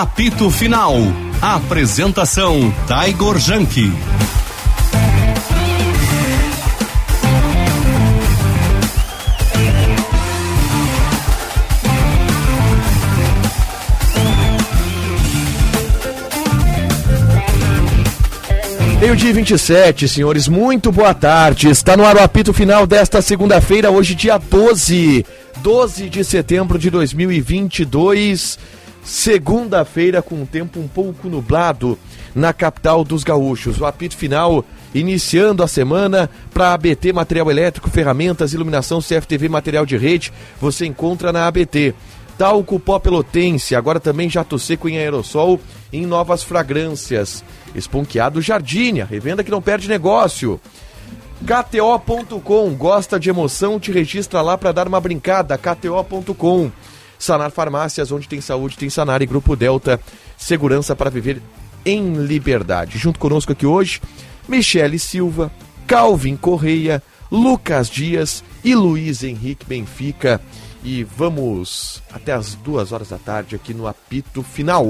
Apito Final. Apresentação Taigor Janke. Meio-dia 27, senhores, muito boa tarde. Está no ar o apito final desta segunda-feira, hoje, dia 12, 12 de setembro de 2022. Segunda-feira, com o tempo um pouco nublado na capital dos gaúchos. O apito final iniciando a semana para ABT Material Elétrico, Ferramentas, Iluminação, CFTV Material de Rede. Você encontra na ABT. Talco Pó Pelotense, agora também jato seco em aerossol em novas fragrâncias. Esponqueado Jardine, revenda que não perde negócio. KTO.com, gosta de emoção, te registra lá para dar uma brincada. KTO.com. Sanar Farmácias, onde tem saúde, tem Sanar e Grupo Delta, segurança para viver em liberdade. Junto conosco aqui hoje, Michele Silva, Calvin Correia, Lucas Dias e Luiz Henrique Benfica. E vamos até as duas horas da tarde aqui no apito final.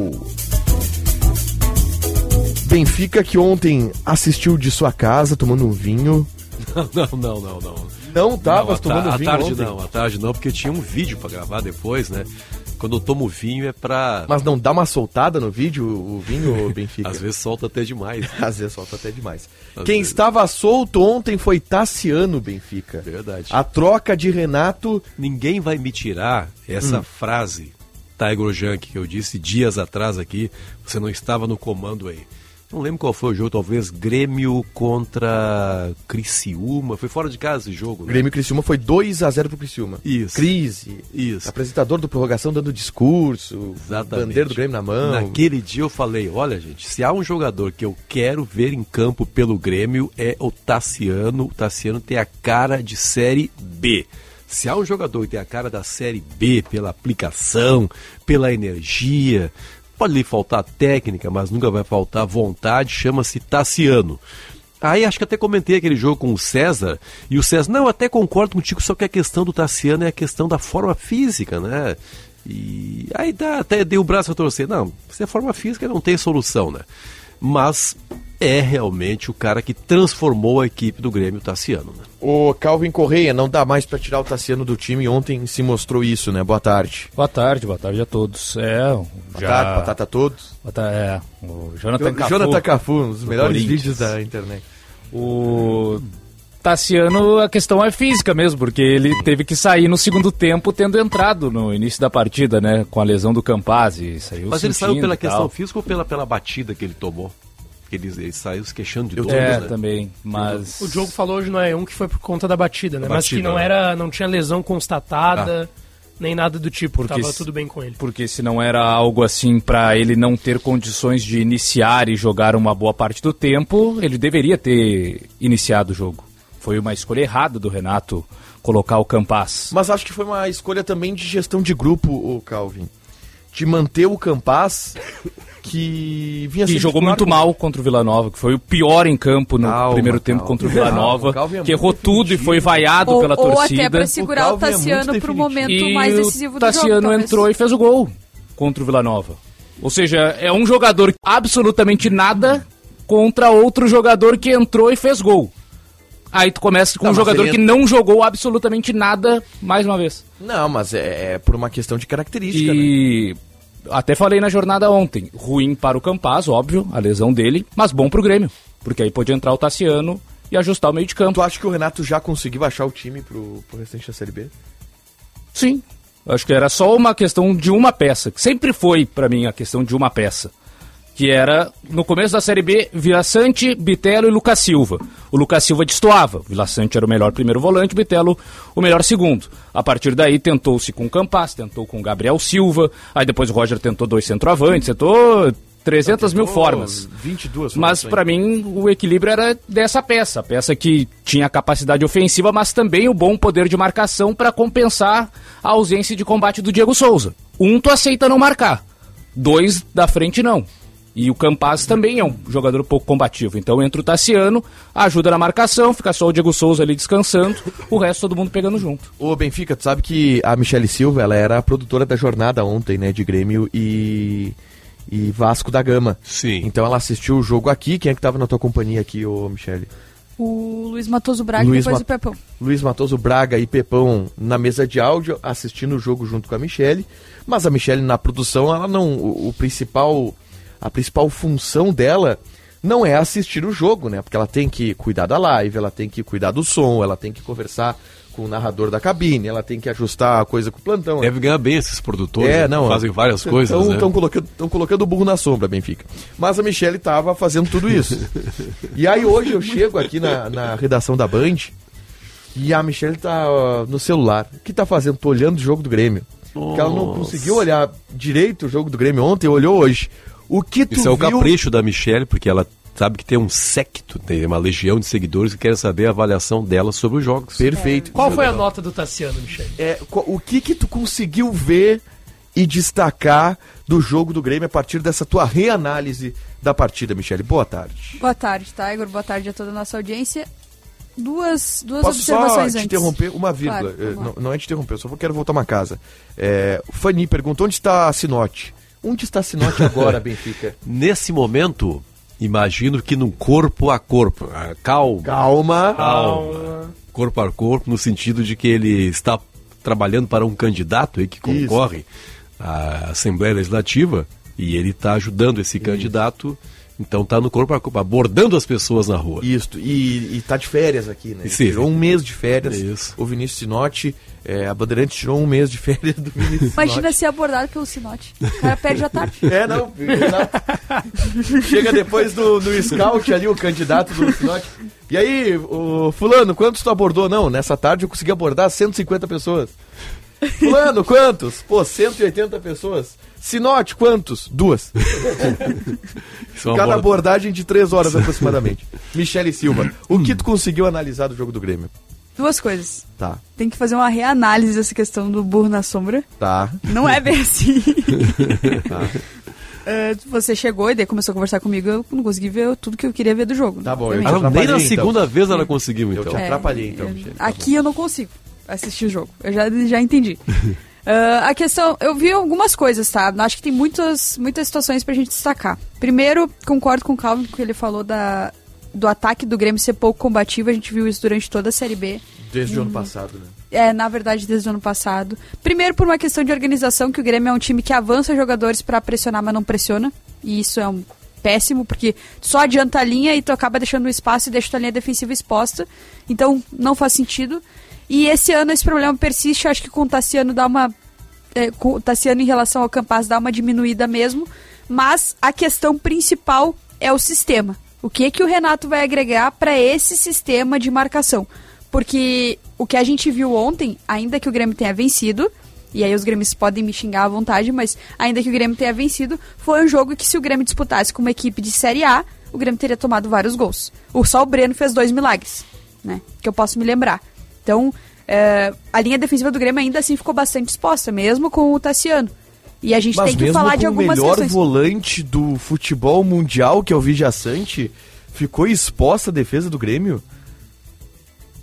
Benfica que ontem assistiu de sua casa tomando um vinho. Não, não, não, não. Não tava não, tomando vinho à tarde ontem. não, à tarde não, porque tinha um vídeo pra gravar depois, né? Quando eu tomo vinho é pra... Mas não dá uma soltada no vídeo o vinho, Benfica? Às vezes solta até demais. Às vezes solta até demais. Às Quem vezes. estava solto ontem foi Tassiano Benfica. Verdade. A troca de Renato. Ninguém vai me tirar essa frase, Tiger Junk, que eu disse dias atrás aqui, você não estava no comando aí. Não lembro qual foi o jogo, talvez Grêmio contra Criciúma. Foi fora de casa esse jogo, né? Grêmio Criciúma foi 2 a 0 pro Criciúma. Isso. Crise. Isso. Apresentador do prorrogação dando discurso. Exatamente. Bandeira do Grêmio na mão. Naquele dia eu falei, olha gente, se há um jogador que eu quero ver em campo pelo Grêmio é o Tassiano. O Tassiano tem a cara de Série B. Se há um jogador que tem a cara da Série B pela aplicação, pela energia, pode lhe faltar técnica, mas nunca vai faltar vontade, chama-se Tassiano. Aí acho que até comentei aquele jogo com o César, e o César, não, eu até concordo contigo, só que a questão do Tassiano é a questão da forma física, né? E aí dá, até dei o braço a torcer. Não, se é forma física não tem solução, né? Mas é realmente o cara que transformou a equipe do Grêmio, o Tassiano, né? O Calvin Correia, não dá mais pra tirar o Tassiano do time. Ontem se mostrou isso, né? Boa tarde. Boa tarde, boa tarde a todos. É, Boa já... tarde, batata a todos. Boa ta- é, o Jonathan Cafu. Jonathan Cafu, um dos melhores vídeos da internet. O Tassiano, a questão é física mesmo, porque ele teve que sair no segundo tempo tendo entrado no início da partida, né? Com a lesão do Campazzi. Saiu Mas ele saiu pela questão física ou pela, pela batida que ele tomou? Ele, ele saiu se queixando de dor, É, né? também, mas... O Diogo falou hoje não é um que foi por conta da batida, né? Da Mas que batida, não né? era, não tinha lesão constatada, nem nada do tipo. Porque Tava se- tudo bem com ele. Porque se não era algo assim pra ele não ter condições de iniciar e jogar uma boa parte do tempo, ele deveria ter iniciado o jogo. Foi uma escolha errada do Renato colocar o Campas. Mas acho que foi uma escolha também de gestão de grupo, o Calvin. De manter o Campaz, que vinha que jogou muito com- mal contra o Vila Nova, que foi o pior em campo no Calma, primeiro tempo calma. contra o Vila Calma, Nova, o é que errou tudo e foi vaiado Ou, pela ou torcida. até pra segurar o, Calvin é Tassiano pro definitivo. momento e mais o decisivo do jogo. Tassiano talvez. entrou e fez o gol contra o Vila Nova. Ou seja, é um jogador absolutamente nada contra outro jogador que entrou e fez gol. Aí tu começa com Tá, um jogador ele que não jogou absolutamente nada mais uma vez. Não, mas é, é por uma questão de característica, né? Até falei na jornada ontem, ruim para o Campaz, óbvio, a lesão dele, mas bom pro Grêmio, porque aí pode entrar o Tassiano e ajustar o meio de campo. Tu acha que o Renato já conseguiu achar o time pro, pro restante da Série B? Sim. Acho que era só uma questão de uma peça, que sempre foi pra mim a questão de uma peça. Que era, no começo da Série B, Vila Sante, Bitelo e Lucas Silva. O Lucas Silva destoava. Vila Sante era o melhor primeiro volante, Bitelo o melhor segundo. A partir daí tentou-se com o Campas, tentou com o Gabriel Silva, aí depois o Roger tentou dois centroavantes, tentou 300 mil formas. 22 Mas formações. pra mim o equilíbrio era dessa peça, peça que tinha capacidade ofensiva, mas também o bom poder de marcação pra compensar a ausência de combate do Diego Souza. Um tu aceita não marcar, dois da frente não. E o Campaz também é um jogador pouco combativo. Então entra o Tassiano, ajuda na marcação, fica só o Diego Souza ali descansando, o resto todo mundo pegando junto. Ô, Benfica, tu sabe que a Michele Silva, ela era a produtora da jornada ontem, né, de Grêmio e... e Vasco da Gama. Sim. Então ela assistiu o jogo aqui. Quem é que tava na tua companhia aqui, ô Michele? O Luiz Matoso Braga Luiz e depois Ma- o Pepão. Luiz Matoso Braga e Pepão na mesa de áudio, assistindo o jogo junto com a Michele. Mas a Michele na produção, ela não. O, o principal. A principal função dela não é assistir o jogo, né? Porque ela tem que cuidar da live, ela tem que cuidar do som, ela tem que conversar com o narrador da cabine, ela tem que ajustar a coisa com o plantão. né? Deve ganhar bem esses produtores. É, né? não. Fazem várias coisas, Estão né? colocando, tão colocando o burro na sombra, Benfica. Mas a Michelle tava fazendo tudo isso. e aí hoje eu chego aqui na, na redação da Band e a Michelle tá ó, no celular. O que tá fazendo? Tô olhando o jogo do Grêmio. Porque ela não Nossa. conseguiu olhar direito o jogo do Grêmio ontem, olhou hoje. O que tu Isso é o viu... capricho da Michelle, porque ela sabe que tem um secto, tem uma legião de seguidores que querem saber a avaliação dela sobre os jogos. Perfeito. Qual foi a nota do Tassiano, Michel? É, o que que tu conseguiu ver e destacar do jogo do Grêmio a partir dessa tua reanálise da partida, Michele? Boa tarde. Boa tarde, Tiger. Boa tarde a toda a nossa audiência. Duas, duas Posso só observações te antes. interromper uma vírgula? Claro, Eh, não, não é te interromper, eu só vou- quero voltar uma casa. É, o Fanny perguntou onde está a Sinote. Onde está Sinote agora, Benfica? Nesse momento, imagino que num corpo a corpo. ah, Calma. Calma. Calma. Corpo a corpo, no sentido de que ele está trabalhando para um candidato aí que concorre à Assembleia Legislativa e ele está ajudando esse candidato. Então está no corpo a corpo, abordando as pessoas na rua. Isto, e, e tá de férias aqui, né? Tirou um mês de férias. Isso. O Vinícius Sinote, é, a Bandeirante tirou um mês de férias do Vinícius Imagina Sinote. ser abordado pelo Sinote. O cara perde a tarde. É, não. exato. Chega depois do, do scout ali, o candidato do Sinote. E aí, o fulano, quantos tu abordou? Não, nessa tarde eu consegui abordar 150 pessoas. Fulano, quantos? Pô, 180 pessoas. Sinote, quantos? Duas. Isso é Cada boa- abordagem de três horas aproximadamente. Michele Silva, o que tu conseguiu analisar do jogo do Grêmio? Duas coisas. Tá, Tem que fazer uma reanálise dessa questão do burro na sombra. tá. Não é bem assim. É, você chegou e daí começou a conversar comigo, eu não consegui ver tudo que eu queria ver do jogo. Tá bom, eu te Ah, nem na então. segunda vez ela conseguiu, Eu então. te É, atrapalhei, então, eu- Michele. Tá Aqui eu não consigo assistir o jogo. Eu já, já entendi. Ah, a questão, eu vi algumas coisas, tá? Acho que tem muitas, muitas situações pra gente destacar. Primeiro, concordo com o Calvin que ele falou da, do ataque do Grêmio ser pouco combativo. A gente viu isso durante toda a Série B. Desde Uhum. o ano passado, né? É, na verdade, desde o ano passado. Primeiro, por uma questão de organização, que o Grêmio é um time que avança jogadores pra pressionar, mas não pressiona. E isso é um péssimo, porque só adianta a linha e tu acaba deixando o espaço e deixa tua linha defensiva exposta. Então, não faz sentido. E esse ano esse problema persiste. Acho que com o Tassiano dá uma. É, com o Tassiano em relação ao Campaz dá uma diminuída mesmo. Mas a questão principal é o sistema. O que que o Renato vai agregar para esse sistema de marcação? Porque o que a gente viu ontem, ainda que o Grêmio tenha vencido, e aí os Grêmios podem me xingar à vontade, mas ainda que o Grêmio tenha vencido, foi um jogo que se o Grêmio disputasse com uma equipe de Série A, o Grêmio teria tomado vários gols. O só o Breno fez dois milagres, né? Que eu posso me lembrar. Então, é, a linha defensiva do Grêmio ainda assim ficou bastante exposta, mesmo com o Tassiano. E a gente Mas tem que falar com de algumas o melhor questões. volante do futebol mundial, que é o Vidia Sante, ficou exposta a defesa do Grêmio?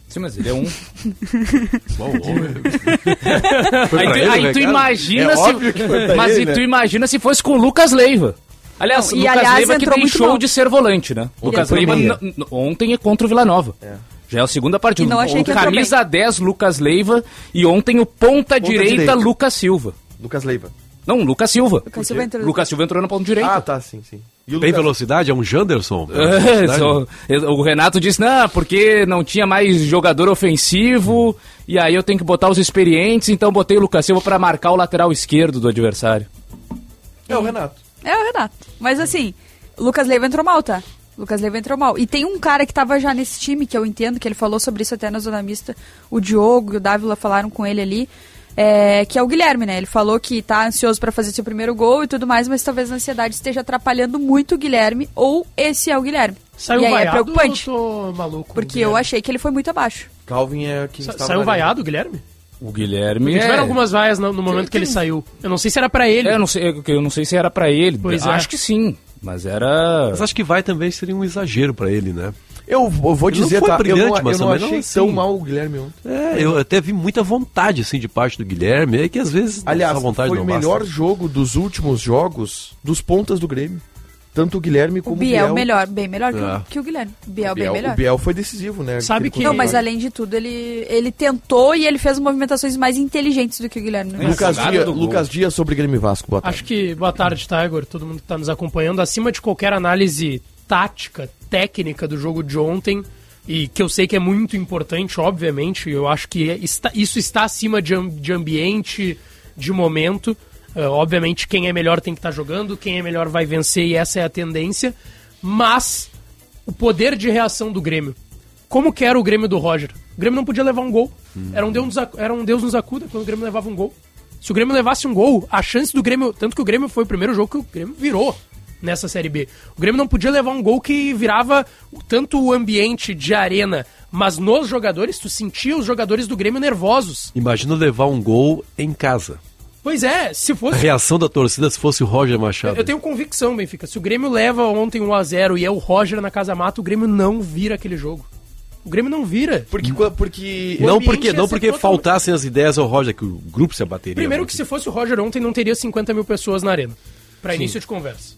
Sim, mas ele é um. Bom, aí tu, ele, aí né, tu imagina É se. mas ele, e né? tu imagina se fosse com o Lucas Leiva. Aliás, Não, e, Lucas aliás, Leiva que show mal. de ser volante, né? Lucas entrou Leiva ontem é contra o Vila Nova. Já é a segunda partida. E não achei O que camisa 10, Lucas Leiva. E ontem o ponta, direita, direita. Lucas Silva. Lucas Leiva. Não, Lucas Silva. Lucas Silva entrou- Lucas Silva entrou na ponta direita. Ah, tá, sim, sim. E Tem Lucas- velocidade? É um Janderson? É, só- o Renato disse, não, porque não tinha mais jogador ofensivo, e aí eu tenho que botar os experientes, então botei o Lucas Silva pra marcar o lateral esquerdo do adversário. É o Renato. É o Renato. Mas assim, o Lucas Leiva entrou mal, tá? Lucas Leiva entrou mal. E tem um cara que tava já nesse time, que eu entendo, que ele falou sobre isso até na Zona Mista. O Diogo e o Dávila falaram com ele ali. É, que é o Guilherme, né? Ele falou que tá ansioso pra fazer seu primeiro gol e tudo mais, mas talvez a ansiedade esteja atrapalhando muito o Guilherme, ou esse é o Guilherme. Saiu e aí é vaiado preocupante. ou tô maluco? Porque eu achei que ele foi muito abaixo. Calvin é quem Sa- estava Saiu vaiado, Guilherme? O Guilherme Porque é... tiveram algumas vaias no, no momento que ele saiu. Eu não sei se era pra ele. É, eu não sei, eu não sei se era pra ele. Pois é. Acho que sim, mas era... Mas acho que vai também seria um exagero pra ele, né? Eu, eu vou Ele não dizer, foi tá? Eu brilhante, não, eu mas não também não achei assim. tão mal o Guilherme ontem. É, eu até vi muita vontade, assim, de parte do Guilherme, é que às vezes Aliás, essa vontade foi não o melhor basta. jogo dos últimos jogos dos pontas do Grêmio. Tanto o Guilherme O como Biel melhor, bem melhor que, É. o, que o Guilherme. O Biel, O bem Biel, melhor. o Biel foi decisivo, né? Sabe que- Não, mas além de tudo, ele, ele tentou e ele fez movimentações mais inteligentes do que o Guilherme. né? Lucas, Dias. Lucas Dias sobre Grêmio Vasco, boa tarde. Acho que, boa tarde, Tiger, todo mundo que está nos acompanhando. Acima de qualquer análise tática, técnica do jogo de ontem, e que eu sei que é muito importante, obviamente, eu acho que é- está- isso está acima de, de ambiente, de momento. Ah, obviamente, quem é melhor tem que estar jogando, quem é melhor vai vencer, e essa é a tendência. Mas o poder de reação do Grêmio. Como que era o Grêmio do Roger? O Grêmio não podia levar um gol. Era, um Deus nos, era um Deus nos acuda quando o Grêmio levava um gol. Se o Grêmio levasse um gol, a chance do Grêmio. Tanto que o Grêmio foi o primeiro jogo que o Grêmio virou nessa Série B. O Grêmio não podia levar um gol que virava tanto o ambiente de arena, mas nos jogadores, tu sentia os jogadores do Grêmio nervosos. Imagina levar um gol em casa. Pois é, se A fosse. reação da torcida se fosse o Roger Machado. Eu tenho convicção, Benfica. Se o Grêmio leva ontem 1x0 e é o Roger na Casa Mata, o Grêmio não vira aquele jogo. O Grêmio não vira. Porque, porque Não porque, não porque totalmente- faltassem as ideias ao Roger, que o grupo se abateria. Primeiro que se fosse o Roger ontem, não teria 50 mil pessoas na arena. Pra início de conversa.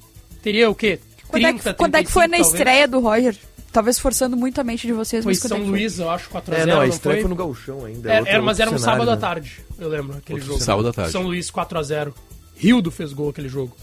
Teria o quê? Quando, é que, quando é que foi na 35, talvez? estreia do Roger? Talvez forçando muito a mente de vocês, Foi mas é São? Luís, eu acho, 4x0. É, não, a não estreia foi? foi no Gauchão ainda. Era- outro- era- mas outro era um cenário, sábado à né? tarde, eu lembro, aquele jogo. Sábado à tarde. São Luís 4x0. Rildo fez gol aquele jogo.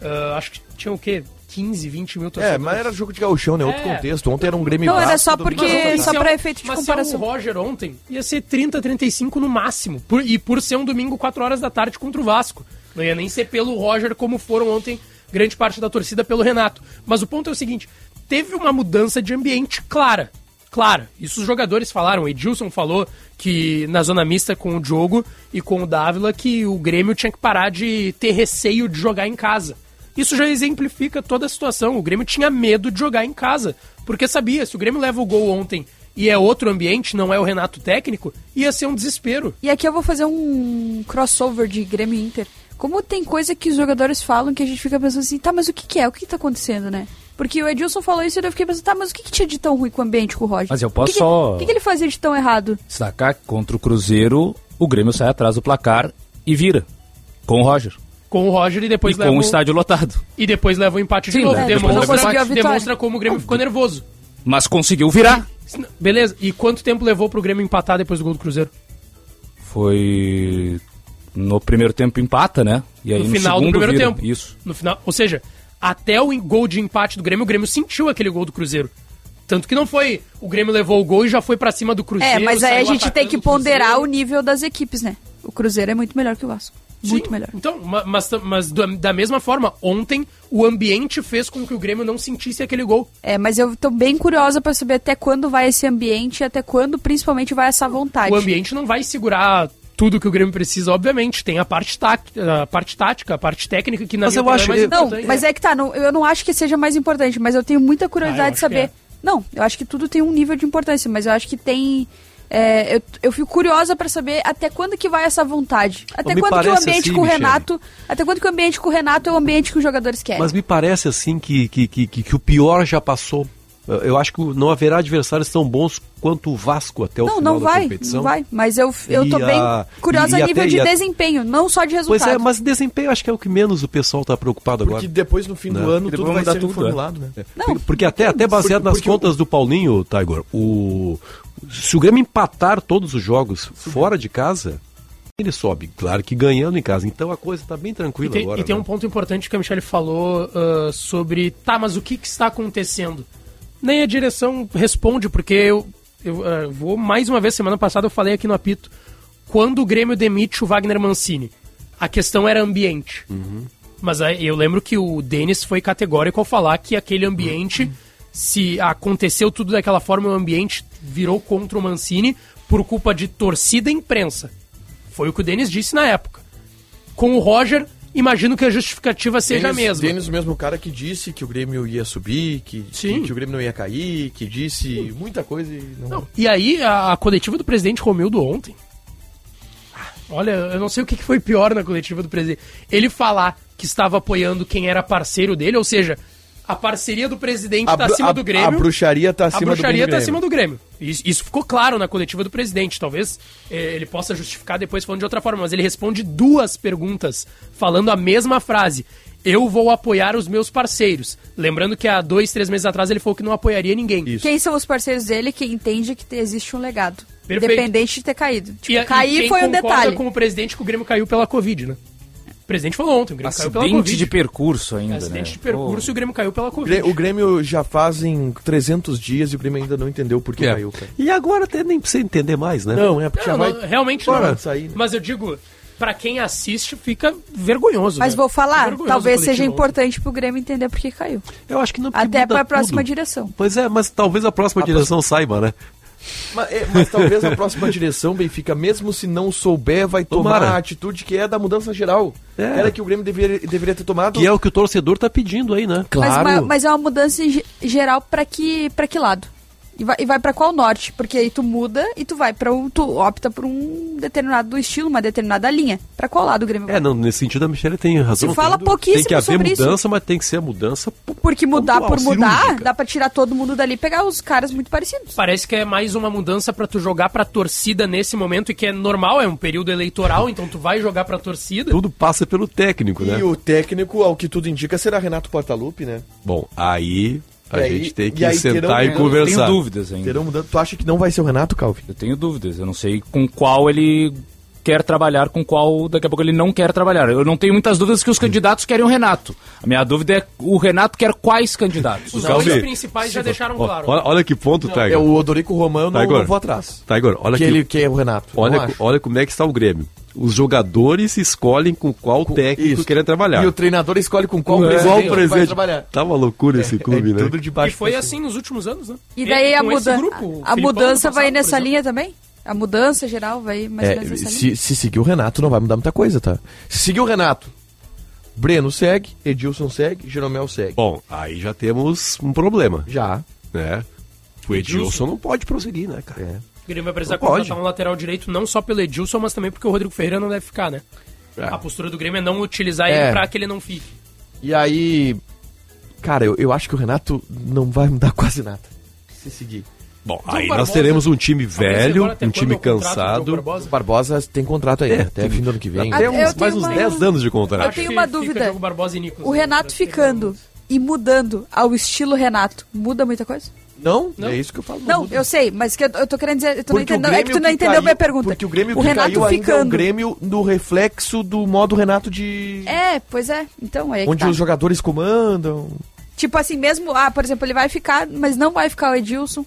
Ah, acho que tinha o quê? 15, 20 mil É, torcedores. mas era jogo de gauchão, né? Outro É. contexto. Ontem era um Grêmio Não, era só porque- Mas, só é pra um- efeito de mas comparação. se é o Roger ontem, ia ser 30, 35 no máximo. Por- e por ser um domingo, 4 horas da tarde contra o Vasco. Não ia nem ser pelo Roger como foram ontem grande parte da torcida pelo Renato. Mas o ponto é o seguinte, teve uma mudança de ambiente clara. Clara. Isso os jogadores falaram. O Edilson falou que na zona mista com o Diogo e com o Dávila que o Grêmio tinha que parar de ter receio de jogar em casa. Isso já exemplifica toda a situação. O Grêmio tinha medo de jogar em casa, porque sabia, se o Grêmio leva o gol ontem e é outro ambiente, não é o Renato técnico, ia ser um desespero. E aqui eu vou fazer um crossover de Grêmio Inter. Como tem coisa que os jogadores falam que a gente fica pensando assim, tá, mas o que, que é? O que, que tá acontecendo, né? Porque o Edilson falou isso e eu fiquei pensando, tá, mas o que, que tinha de tão ruim com o ambiente com o Roger? Mas eu O posso que que- só- O que, que ele fazia de tão errado? Que contra o Cruzeiro, o Grêmio sai atrás do placar e vira. Com o Roger. Com o Roger e depois e leva com o o- estádio lotado. e depois leva o empate de Sim, novo. né? Depois não Demonstra, demonstra como o Grêmio ficou nervoso. Mas conseguiu virar. Beleza, e quanto tempo levou pro Grêmio empatar depois do gol do Cruzeiro? Foi. No primeiro tempo empata, né? E aí no no, final do segundo primeiro vira. tempo. Isso. No final, ou seja, até o gol de empate do Grêmio, o Grêmio sentiu aquele gol do Cruzeiro. Tanto que não foi o Grêmio levou o gol e já foi pra cima do Cruzeiro. É, mas aí a gente tem que ponderar o nível das equipes, né? O Cruzeiro é muito melhor que o Vasco. Muito Sim, melhor. Então, ma- mas, mas da mesma forma, ontem o ambiente fez com que o Grêmio não sentisse aquele gol. É, mas eu tô bem curiosa pra saber até quando vai esse ambiente e até quando principalmente vai essa vontade. O ambiente não vai segurar tudo que o Grêmio precisa, obviamente. Tem a parte, tática, a parte tática, a parte técnica, que na Mas minha eu opinião acho- é mais eu- Não, importante. mas é que tá, não- eu não acho que seja mais importante, mas eu tenho muita Ah, curiosidade eu de saber. que Não, eu acho que tudo tem um nível de importância, mas eu acho que tem. é, eu, eu fico curiosa pra saber até quando que vai essa vontade. Até me quando que o ambiente assim, com o Michele. Renato. Até quando que o ambiente com o Renato é o ambiente que os jogadores querem. Mas me parece assim que, que, que, que- que o pior já passou. Eu- acho que não haverá adversários tão bons quanto o Vasco até o não, final não da vai, competição. não vai. Mas eu, eu E tô bem a- curiosa e- e a nível até- de e a- desempenho, não só de resultado. Pois é, mas desempenho acho que é o que menos o pessoal está preocupado Porque agora. depois, no fim do Não. ano, E tudo vai ser tudo, reformulado, né? Não, Porque até, até baseado Porque- nas porque contas do Paulinho, Tiger, o, se o Grêmio empatar todos os jogos fora de casa, ele sobe. Claro que ganhando em casa. Então a coisa está bem E tranquila tem, agora. e tem né? um ponto importante que a Michelle falou ah, sobre, tá, mas o que, que está acontecendo? Nem a direção responde, porque eu, eu ah, vou mais uma vez, semana passada eu falei aqui no apito, quando o Grêmio demite o Wagner Mancini, a questão era ambiente. Mas aí eu lembro que o Denis foi categórico ao falar que aquele ambiente, se aconteceu tudo daquela forma, o ambiente virou contra o Mancini por culpa de torcida e imprensa. Foi o que o Denis disse na época. Com o Roger, imagino que a justificativa seja a Denis- mesma. Denis, o mesmo cara que disse que o Grêmio ia subir, que, Sim. que, que o Grêmio não ia cair, que disse muita coisa e não. Não, E aí, a, a coletiva do presidente Romildo ontem. Ah, Olha, eu não sei o que foi pior na coletiva do presidente. Ele falar que estava apoiando quem era parceiro dele, ou seja, a parceria do presidente A, tá bru- acima a- do Grêmio. a bruxaria tá A acima do bruxaria tá Grêmio. acima do Grêmio. Isso, isso ficou claro na coletiva do presidente. Talvez eh, ele possa justificar depois falando de outra forma, mas ele responde duas perguntas falando a mesma frase. Eu vou apoiar os meus parceiros. Lembrando que há dois, três meses atrás ele falou que não apoiaria ninguém. Isso. Quem são os parceiros dele que entende que te- existe um legado. Perfeito. Independente de ter caído. Tipo, E, a- e cair quem foi um detalhe. com o presidente que o Grêmio caiu pela Covid, né? O presidente falou ontem, o Grêmio caiu pela Acidente Covid. de percurso ainda, Acidente né? de percurso e o Grêmio caiu pela Covid. O Grêmio já fazem 300 dias e o Grêmio ainda não entendeu por que É. caiu, cara. E agora até nem precisa entender mais, né? Não, é porque já Não, vai... não, realmente Bora não. sair, né? Mas eu digo, pra quem assiste, fica vergonhoso. Mas né? vou falar, Vergonhoso talvez seja ontem. importante pro Grêmio entender por que caiu. Eu acho que não Até muda pra próxima tudo. direção. Pois é, mas talvez a próxima direção saiba, né? Mas, é, mas talvez a próxima direção, Benfica, mesmo se não souber, vai tomar Tomara. a atitude que é da mudança geral. É. Era que o Grêmio deveria, deveria ter tomado. Que é o que o torcedor tá pedindo aí, né? Claro. Mas, ma- mas é uma mudança geral pra que, pra que lado? E vai, e vai para qual norte? Porque aí tu muda e tu vai para um. Tu opta por um determinado estilo, uma determinada linha. Pra qual lado o Grêmio vai? É, não, nesse sentido a Michelle tem razão. Se fala pouquíssimo Tem que haver sobre isso. mudança, mas tem que ser a mudança. po- Porque mudar pontual, por mudar, cirúrgica. dá pra tirar todo mundo dali e pegar os caras muito parecidos. Parece que é mais uma mudança pra tu jogar pra torcida nesse momento e que é normal, é um período eleitoral, então tu vai jogar pra torcida. Tudo passa pelo técnico, né? E o técnico, ao que tudo indica, será Renato Portaluppi, né? Bom, aí a E aí- gente tem e que aí sentar terão- e eu conversar. Tenho dúvidas ainda. Terão mudança. Tu acha que não vai ser o Renato, Calvi? Eu tenho dúvidas. Eu não sei com qual ele quer trabalhar, com qual daqui a pouco ele não quer trabalhar. Eu não tenho muitas dúvidas que os candidatos querem o Renato. A minha dúvida é o Renato quer quais candidatos? Os dois principais já deixaram Ó, claro. olha, olha que ponto, É Tiger. o Odorico Romano, não vou atrás. Tá, agora, olha que aqui. ele que é o Renato. Olha, olha como é que está o Grêmio. Os jogadores escolhem com qual técnico Isso. querem trabalhar. E o treinador escolhe com qual É, presidente, qual vai presidente. trabalhar. Tá uma loucura esse clube, é né? tudo de baixo E foi assim nos últimos anos, né? E daí a, com muda grupo, a mudança vai nessa linha também? A mudança geral vai mais ou É, menos se, se seguir o Renato, não vai mudar muita coisa, tá? Se seguir o Renato, Breno segue, Edilson segue, Jeromel segue. Bom, aí já temos um problema, Já. né? O Edilson não pode prosseguir, né, cara? É. O Grêmio vai precisar Não pode. contratar um lateral direito não só pelo Edilson, mas também porque o Rodrigo Ferreira não deve ficar, né? É. A postura do Grêmio é não utilizar É. ele pra que ele não fique. E aí, cara, eu, eu acho que o Renato não vai mudar quase nada. Se seguir. Bom, Então, aí o nós Barbosa- teremos um time velho, um time é o cansado. Barbosa? O Barbosa tem contrato aí, É, até tem- fim do ano que vem. Até Eu uns, tenho mais uns uma- 10 anos de Eu contrato. tenho que uma dúvida. Barbosa e O? Renato ficando e mudando ao estilo Renato, muda muita coisa? Não, Não. é isso que eu falo. Não, muda. eu sei, mas que eu, eu tô querendo dizer. Tu não Porque o entendeu, é que tu não que entendeu caiu- minha pergunta. Porque o Grêmio o que Renato caiu ainda é o ficando. Grêmio do reflexo do modo Renato de... É, pois é. Então, é onde tá. os jogadores comandam. Tipo assim, mesmo, ah, por exemplo, ele vai ficar, mas não vai ficar o Edilson,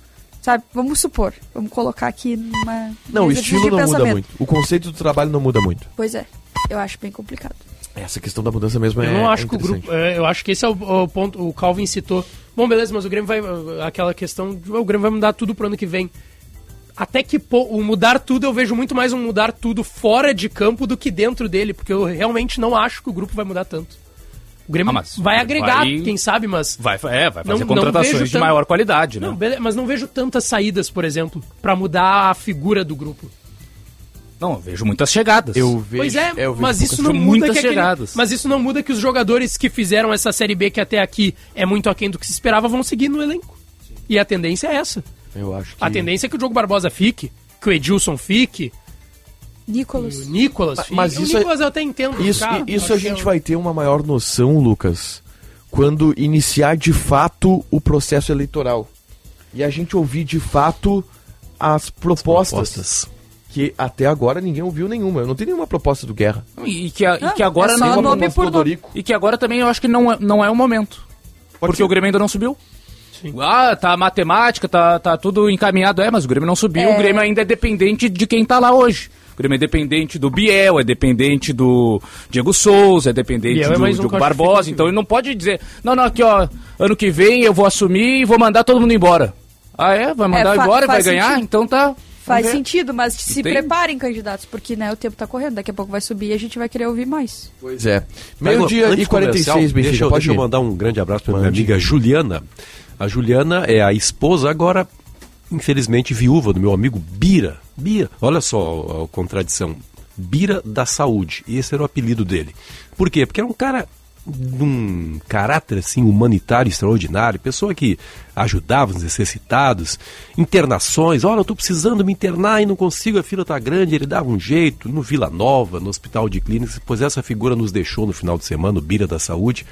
sabe? Vamos supor, vamos colocar aqui numa. Não, o estilo não muda muito. O conceito do trabalho não muda muito. Pois é, eu acho bem complicado. Essa questão da mudança mesmo é Eu não acho é que o grupo. é, eu acho que esse é o, o ponto. O Calvin citou. Bom, beleza, mas o Grêmio vai. Aquela questão. de, O Grêmio vai mudar tudo pro ano que vem. Até que pô, o mudar tudo, eu vejo muito mais um mudar tudo fora de campo do que dentro dele, porque eu realmente não acho que o grupo vai mudar tanto. O Grêmio Ah, mas vai agregar, vai- quem sabe, mas. Vai, é, vai fazer Não- não contratações vejo de tanto- maior qualidade, né? Não, beleza, mas não vejo tantas saídas, por exemplo, pra mudar a figura do grupo. Não, eu vejo muitas chegadas. Eu vejo, Pois é, eu vejo mas isso não muda muitas que aquele- chegadas. Mas isso não muda que os jogadores que fizeram essa Série B que até aqui é muito aquém do que se esperava vão seguir no elenco. E a tendência é essa. Eu acho que... A tendência é que o Diogo Barbosa fique, que o Edilson fique, o Nicolas. Nicolas fique. mas o isso é- Nicolas eu até entendo. Isso, cara, isso a gente é- vai ter uma maior noção, Lucas, quando iniciar de fato o processo eleitoral. E a gente ouvir de fato as propostas, Propostas. que até agora ninguém ouviu nenhuma. Eu não tenho nenhuma proposta do Guerra. E que, a- e Ah, que agora é nome proposta por do nome. Odorico. E que agora também eu acho que não é, não é o momento. porque ser. o Grêmio ainda não subiu. Sim. Ah, tá a matemática, tá, tá tudo encaminhado. É, mas o Grêmio não subiu. É. O Grêmio ainda é dependente de quem tá lá hoje. O Grêmio é dependente do Biel, é dependente do Diego Souza, é dependente Biel é do, mais um Barbosa. Então ele não pode dizer, não, não, aqui ó, ano que vem eu vou assumir e vou mandar todo mundo embora. Ah, é? Vai mandar fa- embora e vai ganhar? sentido. Então tá. Faz sentido, mas se Tem- preparem, candidatos, porque né, o tempo tá correndo, daqui a pouco vai subir e a gente vai querer ouvir mais. Pois é. Tá, Meio-dia e do comercial, 46, Benfica. Deixa eu, pode deixa eu mandar um grande abraço para minha amiga Juliana. A Juliana é a esposa, agora, infelizmente, viúva do meu amigo Bira. Bira, olha só a, contradição. Bira da Saúde. Esse era o apelido dele. Por quê? Porque era um cara de um caráter assim humanitário extraordinário, pessoa que ajudava os necessitados, internações, olha, eu estou precisando me internar e não consigo, a fila está grande, ele dava um jeito, no Vila Nova, no Hospital de Clínicas, pois essa figura nos deixou no final de semana, o Bira da Saúde,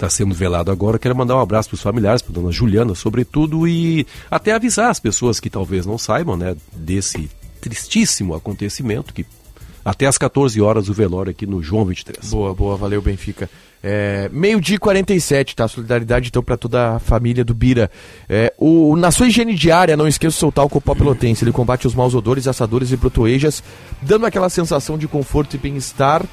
está sendo velado agora. Quero mandar um abraço para os familiares, para dona Juliana, sobretudo, e até avisar as pessoas que talvez não saibam, né, desse tristíssimo acontecimento que até às 14 horas o velório aqui no João 23. Boa, boa, valeu Benfica. É, Meio-dia e 47, tá? Solidariedade então para toda a família do Bira. É, o, na sua higiene diária, não esqueça de soltar o copó pelotense. Ele combate os maus odores, assadores e brotoejas, dando aquela sensação de conforto e bem-estar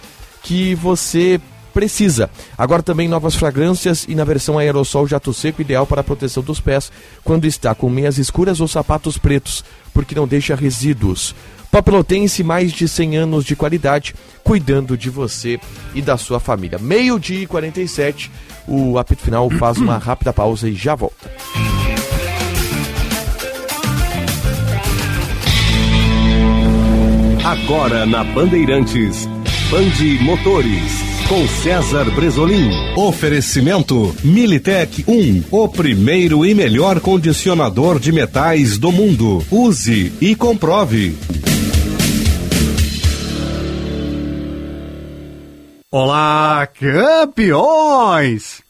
que você precisa. Agora também novas fragrâncias e na versão aerossol jato seco ideal para a proteção dos pés quando está com meias escuras ou sapatos pretos, porque não deixa resíduos. Papelotense, mais de 100 anos de qualidade, cuidando de você e da sua família. Meio-dia e 47, o apito final faz uma rápida pausa e já volta. Agora na Bandeirantes, Bande Motores, com César Bresolim. Oferecimento Militec 1, o primeiro e melhor condicionador de metais do mundo. Use e comprove. Olá, campeões!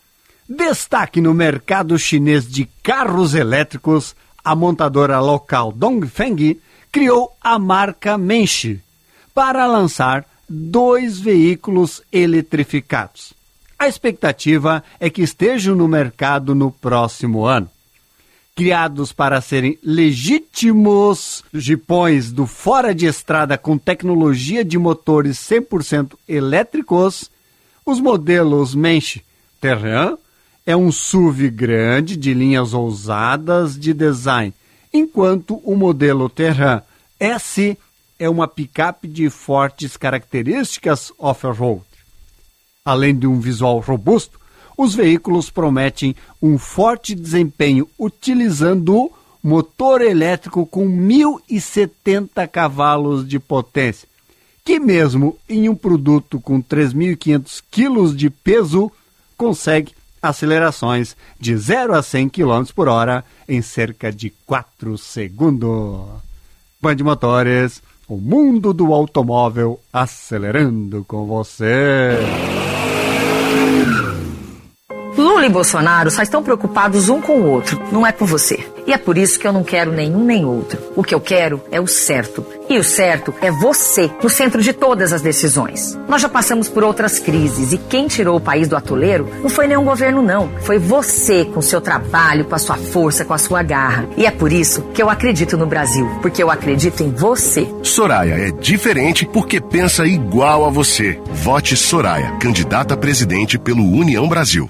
Destaque no mercado chinês de carros elétricos, a montadora local Dongfeng criou a marca Menshi para lançar dois veículos eletrificados. A expectativa é que estejam no mercado no próximo ano. Criados para serem legítimos jipões do fora de estrada com tecnologia de motores 100% elétricos, os modelos Mensch Terrain é um SUV grande de linhas ousadas de design, enquanto o modelo Terrain S é uma picape de fortes características off-road. Além de um visual robusto, os veículos prometem um forte desempenho utilizando motor elétrico com 1.070 cavalos de potência, que mesmo em um produto com 3.500 quilos de peso consegue acelerações de 0 a 100 km por hora em cerca de 4 segundos. Band Motores, o mundo do automóvel acelerando com você. Lula e Bolsonaro só estão preocupados um com o outro, não é com você. E é por isso que eu não quero nenhum nem outro. O que eu quero é o certo. E o certo é você, no centro de todas as decisões. Nós já passamos por outras crises e quem tirou o país do atoleiro não foi nenhum governo, não. Foi você, com seu trabalho, com a sua força, com a sua garra. E é por isso que eu acredito no Brasil, porque eu acredito em você. Soraya é diferente porque pensa igual a você. Vote Soraya, candidata a presidente pelo União Brasil.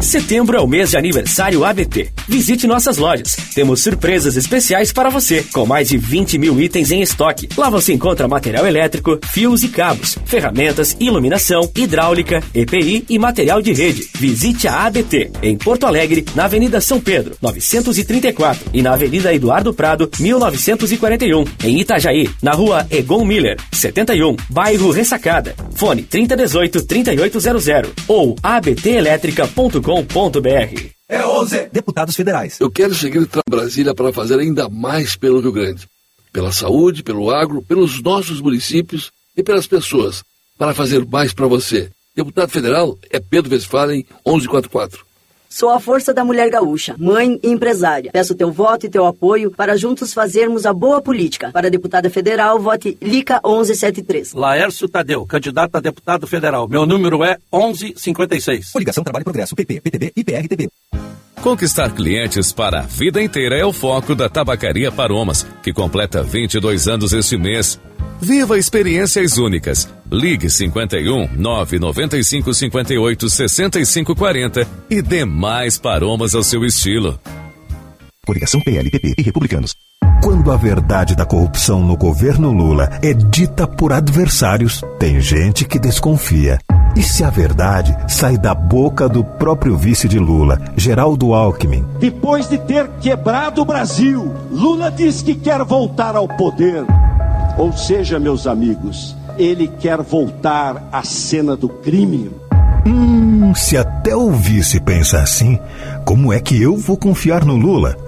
Setembro é o mês de aniversário ABT. Visite nossas lojas. Temos surpresas especiais para você, com mais de 20 mil itens em estoque. Lá você encontra material elétrico, fios e cabos, ferramentas, iluminação, hidráulica, EPI e material de rede. Visite a ABT, em Porto Alegre, na Avenida São Pedro, 934, e na Avenida Eduardo Prado, 1941. Em Itajaí, na Rua Egon Miller, 71, bairro Ressacada. Fone 3018-3800 ou abtelétrica.com é 11. Deputados federais. Eu quero seguir para Brasília para fazer ainda mais pelo Rio Grande. Pela saúde, pelo agro, pelos nossos municípios e pelas pessoas. Para fazer mais para você. Deputado federal é Pedro Westphalen, 1144. Sou a força da mulher gaúcha, mãe e empresária. Peço teu voto e teu apoio para juntos fazermos a boa política. Para deputada federal, vote Lica 1173. Laércio Tadeu, candidato a deputado federal. Meu número é 1156. Coligação Trabalho e Progresso, PP, PTB e PRTB. Conquistar clientes para a vida inteira é o foco da Tabacaria Paromas, que completa 22 anos este mês. Viva experiências únicas. Ligue 51 995 58 65 40 e dê mais paromas ao seu estilo. Coligação PLPP e Republicanos. Quando a verdade da corrupção no governo Lula é dita por adversários, tem gente que desconfia. E se a verdade sai da boca do próprio vice de Lula, Geraldo Alckmin? Depois de ter quebrado o Brasil, Lula diz que quer voltar ao poder. Ou seja, meus amigos, ele quer voltar à cena do crime. Hum, se até o vice pensa assim, como é que eu vou confiar no Lula?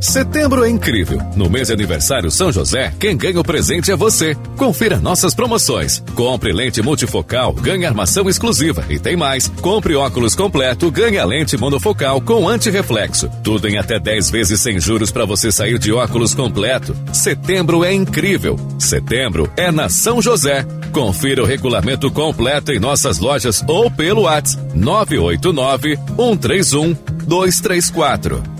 Setembro é incrível. No mês de aniversário São José, quem ganha o presente é você. Confira nossas promoções. Compre lente multifocal, ganhe armação exclusiva. E tem mais. Compre óculos completo, ganhe a lente monofocal com antirreflexo. Tudo em até 10 vezes sem juros para você sair de óculos completo. Setembro é incrível. Setembro é na São José. Confira o regulamento completo em nossas lojas ou pelo WhatsApp 989 131 234.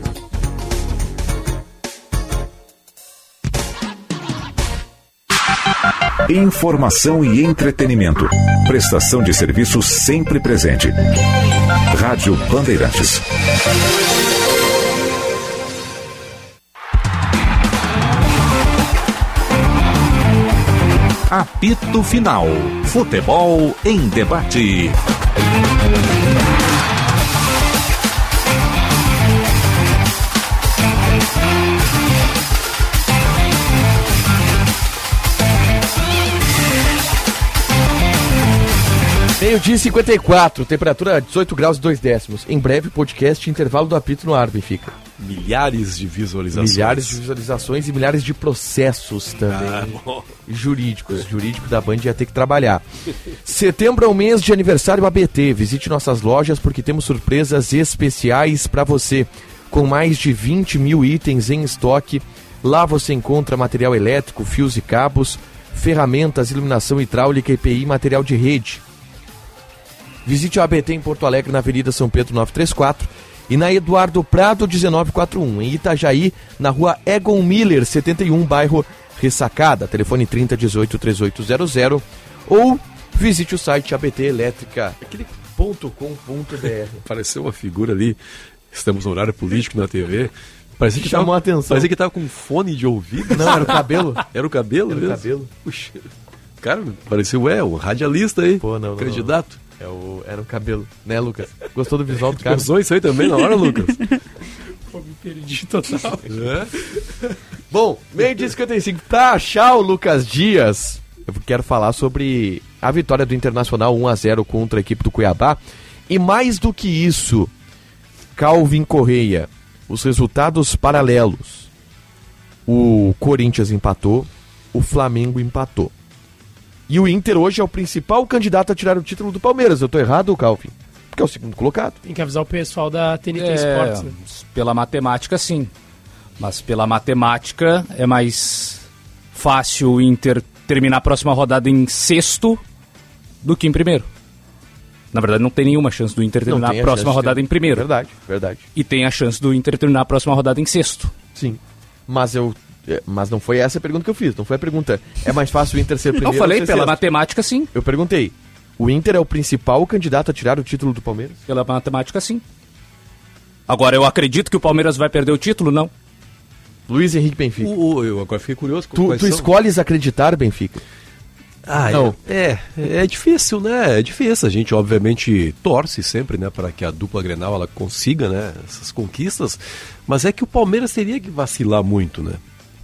Informação e entretenimento. Prestação de serviço sempre presente. Rádio Bandeirantes. Apito Final. Futebol em debate. Meio-dia e 54, temperatura 18 graus e 2 décimos. Em breve, podcast intervalo do apito no ar, fica. Milhares de visualizações. Milhares de visualizações e milhares de processos também. Ah, jurídicos. Jurídico da Band ia ter que trabalhar. Setembro é o mês de aniversário ABT. Visite nossas lojas porque temos surpresas especiais para você. Com mais de 20 mil itens em estoque. Lá você encontra material elétrico, fios e cabos, ferramentas, iluminação hidráulica, EPI, material de rede. Visite o ABT em Porto Alegre, na Avenida São Pedro 934 e na Eduardo Prado 1941, em Itajaí, na rua Egon Miller 71, bairro Ressacada, telefone 3018 3800 ou visite o site abtelétrica.com.br. Apareceu uma figura ali, estamos no horário político na TV. Parecia que Chamou tava, a atenção. Parecia que tava com fone de ouvido. Não, era o cabelo. Era o cabelo Era o mesmo? cabelo. Puxa, cara, pareceu, é, um radialista aí. Pô, não, não, Candidato. É o, era o cabelo, né, Lucas? Gostou do visual do cara? Pensou isso aí também na hora, Lucas? Pô, me perdi total. É? Bom, meio dia e 55. Pra achar o Lucas Dias, eu quero falar sobre a vitória do Internacional 1x0 contra a equipe do Cuiabá. E mais do que isso, Calvin Correia, os resultados paralelos. O Corinthians empatou, o Flamengo empatou. E o Inter hoje é o principal candidato a tirar o título do Palmeiras. Eu tô errado, Calvin? Porque é o segundo colocado. Tem que avisar o pessoal da TNT É, Sports, né? Pela matemática, sim. Mas pela matemática é mais fácil o Inter terminar a próxima rodada em sexto do que em primeiro. Na verdade, não tem nenhuma chance do Inter terminar a a próxima rodada ter- em primeiro. Verdade, verdade. E tem a chance do Inter terminar a próxima rodada em sexto. Sim. Mas eu. É, Mas não foi essa a pergunta que eu fiz. Não foi a pergunta. É mais fácil o Inter ser primeiro. Eu falei ou ser pela sexto? matemática, sim. Eu perguntei. O Inter é o principal candidato a tirar o título do Palmeiras? Pela matemática, sim. Agora, eu acredito que o Palmeiras vai perder o título? Não. Luiz Henrique Benfica. O, o- eu agora fiquei curioso. Tu, tu escolhes acreditar, Benfica? Ah, Não. é, é, é difícil, né? É difícil. A gente, obviamente, torce sempre, né, para que a dupla Grenal ela consiga, né, essas conquistas. Mas é que o Palmeiras teria que vacilar muito, né?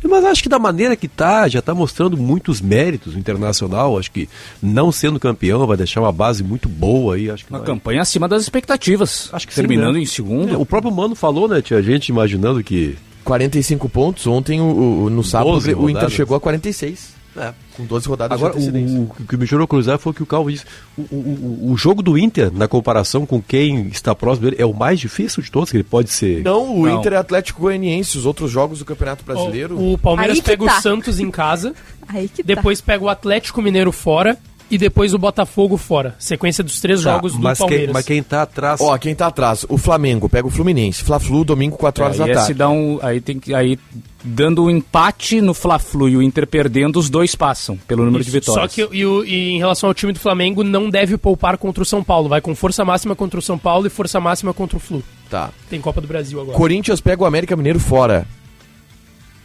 Mas acho que da maneira que tá, já tá mostrando muitos méritos no internacional. Acho que não sendo campeão vai deixar uma base muito boa aí. Acho que Uma vai- campanha acima das expectativas. Acho que sim, Terminando né? em segundo. É, o próprio Mano falou, né? Tinha gente imaginando que 45 pontos. Ontem, o, o- no sábado, 12 o Inter rodadas. chegou a 46. É. Com 12 rodadas Agora, de antecedência. o, o que me jurou cruzar foi o que o Calvo disse. O, o, o- jogo do Inter, na comparação com quem está próximo dele, é o mais difícil de todos, que ele pode ser. Não, o Inter é Atlético Goianiense. Os outros jogos do Campeonato Brasileiro... O Palmeiras pega tá. o Santos em casa, Aí que tá. depois pega o Atlético Mineiro fora e depois o Botafogo fora. Sequência dos três Tá, jogos do mas, Palmeiras. quem, mas quem tá atrás. Ó, quem tá atrás? O Flamengo. Pega o Fluminense. Fla-Flu, domingo, 4 horas É, da tarde. dá um, aí tem que aí dando um empate no Fla-Flu e o Inter perdendo, os dois passam pelo número de Isso, vitórias. Só que e, o- e em relação ao time do Flamengo, não deve poupar contra o São Paulo. Vai com força máxima contra o São Paulo e força máxima contra o Flu. Tá. Tem Copa do Brasil agora. Corinthians pega o América Mineiro fora.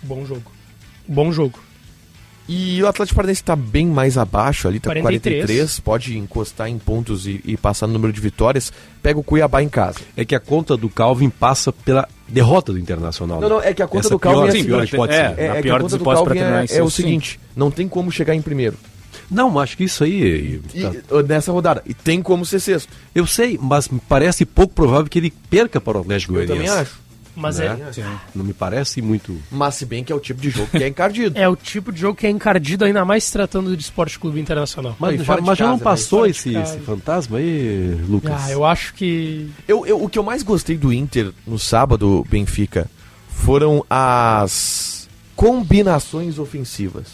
Bom jogo. Bom jogo. E o Atlético Paranaense tá bem mais abaixo ali, tá com 43. 43, pode encostar em pontos e, e passar no número de vitórias. Pega o Cuiabá em casa. É que a conta do Calvin passa pela derrota do Internacional. Não, né? não, é que a conta Essa do Calvin pior, é, sim, assim, pior pode é, ser. é, é que a pior conta do hipóteses Calvin é, é o sim. seguinte, não tem como chegar em primeiro. Não, acho que isso aí. E, tá- nessa rodada. E tem como ser sexto. Eu sei, mas me parece pouco provável que ele perca para o Atlético Eu Goianiense. também acho. Mas né? é, Não me parece muito. Mas se bem que é o tipo de jogo que é encardido. é o tipo de jogo que é encardido, ainda mais se tratando de Esporte Clube Internacional. Mas, e já, mas já não casa, né? passou esse, esse fantasma aí, Lucas? Ah, eu acho que. Eu, eu- o que eu mais gostei do Inter no sábado, Benfica, foram as combinações ofensivas.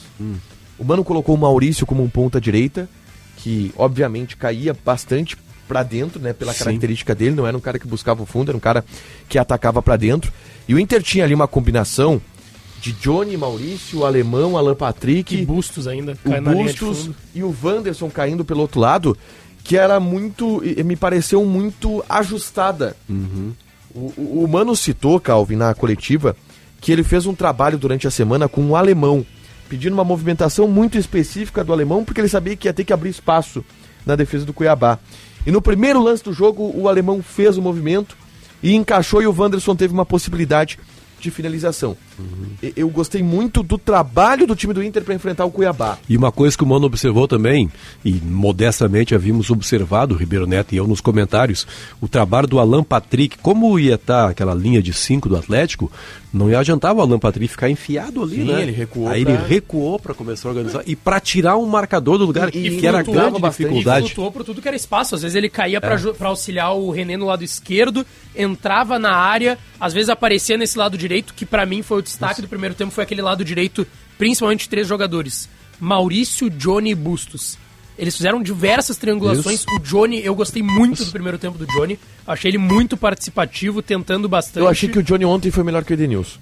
O Mano colocou o Maurício como um ponta direita, que obviamente caía bastante pra dentro, né, pela Sim. característica dele, não era um cara que buscava o fundo, era um cara que atacava pra dentro. E o Inter tinha ali uma combinação de Johnny, Maurício, o Alemão, Alan Patrick, Que bustos ainda. o Bustos e o Wanderson caindo pelo outro lado, que era muito, e- me pareceu muito ajustada. O, o, o Mano citou, Calvin, na coletiva, que ele fez um trabalho durante a semana com um alemão, pedindo uma movimentação muito específica do alemão, porque ele sabia que ia ter que abrir espaço na defesa do Cuiabá. E no primeiro lance do jogo, o alemão fez o movimento e encaixou e o Wanderson teve uma possibilidade de finalização. E- Eu gostei muito do trabalho do time do Inter para enfrentar o Cuiabá. E uma coisa que o Mano observou também, e modestamente havíamos observado, o Ribeiro Neto e eu nos comentários, o trabalho do Alan Patrick, como ia estar aquela linha de 5 do Atlético, não ia adiantar o Alan Patrick ficar enfiado ali, Sim, né? ele recuou Aí pra- ele recuou para começar a organizar e para tirar um marcador do lugar E- e que era grande bastante. E dificuldade. flutuou por tudo que era espaço. Às vezes ele caía pra É. pra auxiliar o René no lado esquerdo, entrava na área, às vezes aparecia nesse lado direito, que pra mim foi o destaque do primeiro tempo, foi aquele lado direito, principalmente três jogadores. Maurício, Johnny e Bustos. Eles fizeram diversas triangulações. O Johnny, eu gostei muito do primeiro tempo do Johnny. Achei ele muito participativo, tentando bastante. Eu achei que o Johnny ontem foi melhor que o Edenilson.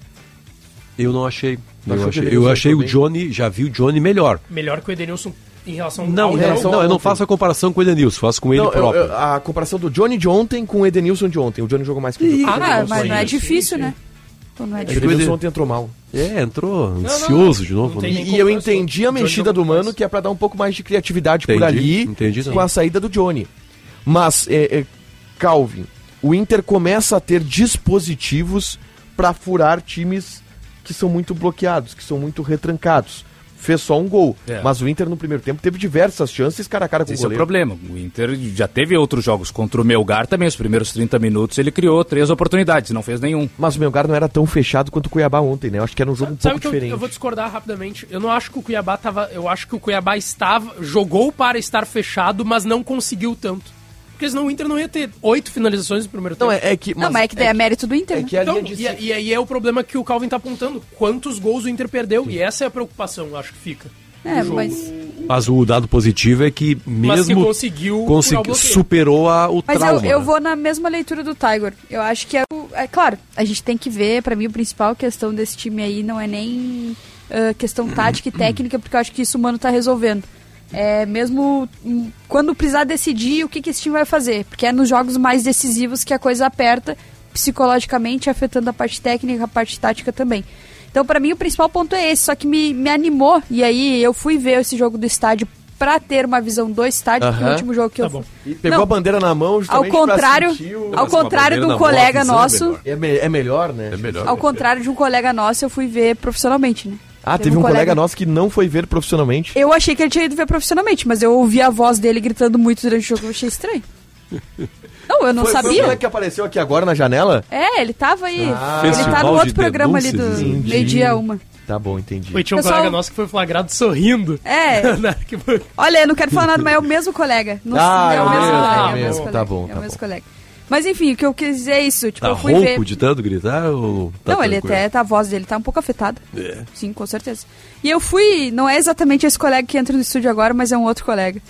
Eu não achei. Não Eu achei, eu achei o? Johnny, já vi o Johnny melhor. Melhor que o Edenilson em relação Não, ao não, relação não, eu não faço a comparação com o Edenilson, faço com ele Não, próprio. eu- a comparação do Johnny de ontem com o Edenilson de ontem. O Johnny jogou mais que o Ah, mas não é difícil, né? Então não é difícil. Edenilson ontem entrou mal. É, entrou não, ansioso de novo. não né? E eu entendi a mexida do Mano, que é pra dar um pouco mais de criatividade por Entendi, ali entendi com a saída do Johnny. Mas, é, é, Calvin, o Inter começa a ter dispositivos pra furar times que são muito bloqueados, que são muito retrancados. Fez só um gol, É. mas o Inter no primeiro tempo teve diversas chances cara a cara com Esse o é o goleiro. problema. O Inter já teve outros jogos contra o Melgar também. Os primeiros 30 minutos ele criou três oportunidades, não fez nenhum. Mas o Melgar não era tão fechado quanto o Cuiabá ontem, né? Eu acho que era um jogo um Sabe pouco que eu, diferente. eu vou discordar rapidamente. Eu não acho que o Cuiabá tava. Eu acho que o Cuiabá estava. jogou para estar fechado, mas não conseguiu tanto. Porque senão o Inter não ia ter oito finalizações no primeiro tempo. Não, é, é que. Não, mas é que daí é, mérito do Inter. é né? que a Então, de e, e aí é o problema que o Calvin tá apontando. Quantos gols o Inter perdeu? E essa é a preocupação, eu acho que fica. É, mas. Mas o dado positivo é que Mas que mesmo conseguiu consegui- superou a, o Mas trauma. eu, eu né? vou na mesma leitura do Tiger. Eu acho que é, o- é claro, a gente tem que ver, pra mim, o principal questão desse time aí não é nem ah, questão tática e técnica, porque eu acho que isso o Mano tá resolvendo é, mesmo quando precisar decidir o que, que esse time vai fazer, porque é nos jogos mais decisivos que a coisa aperta psicologicamente, afetando a parte técnica, a parte tática também. Então, para mim, o principal ponto é esse, só que me, me animou, e aí eu fui ver esse jogo do estádio para ter uma visão do estádio, uhum. que é o último jogo que tá eu bom. Pegou Não, a bandeira na mão, ao contrário, o... ao contrário de um colega assim, nosso. É melhor. É, me é melhor, né? É melhor. Ao contrário de um colega nosso, eu fui ver profissionalmente, né? Ah, teve, um, um colega... colega... nosso que não foi ver profissionalmente. Eu achei que ele tinha ido ver profissionalmente, mas eu ouvi a voz dele gritando muito durante o jogo, eu achei estranho. Não, eu não foi, sabia. Foi o que apareceu aqui agora na janela? É, ele tava aí. Ah, ele tá no outro de programa ali do meio-dia uma. Tá bom, entendi. Foi, tinha um Pessoal... colega nosso que foi flagrado sorrindo. É. Olha, eu não quero falar nada, mas é o mesmo colega. Ah, não, ah, é, o mesmo, é, é, é o mesmo. Tá bom, é o tá mesmo bom. colega. Mas enfim, o que eu quis dizer é isso. Tipo, tá eu fui rouco ver... de tanto gritar? Ou tá não, ele até tá, a voz dele tá um pouco afetada. É. Sim, com certeza. E eu fui, não é exatamente esse colega que entra no estúdio agora, mas é um outro colega.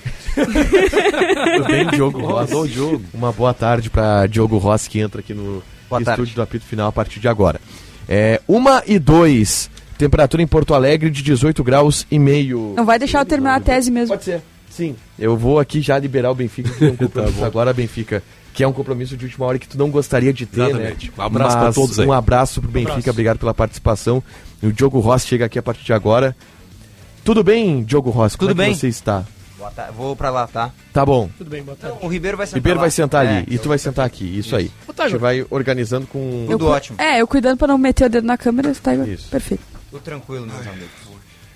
Bem, Diogo Rossi. Adoro Diogo. Uma boa tarde para Diogo Rossi que entra aqui no boa estúdio tarde. do apito final a partir de agora. É, uma e dois. Temperatura em Porto Alegre de 18 graus e meio. Não vai deixar eu terminar a tese mesmo. Pode ser. Sim. Eu vou aqui já liberar o Benfica. tá agora, Benfica que é um compromisso de última hora que tu não gostaria de ter, né? Exatamente. né? Um abraço para todos aí. Um abraço pro Benfica, um abraço. obrigado pela participação. O Diogo Rossi chega aqui a partir de agora. Tudo bem, Diogo Rossi? Tudo Como é bem? É você está? Vou pra lá, tá? Tá bom. Tudo bem, boa tarde. O Ribeiro vai sentar Ribeiro vai sentar ali é, e tu vai sentar aqui, isso, isso. aí. Ô, a gente vai organizando com... Tudo ótimo. É, eu cuidando pra não meter o dedo na câmera, tá? Isso. Perfeito. Tudo tranquilo, meus amigos.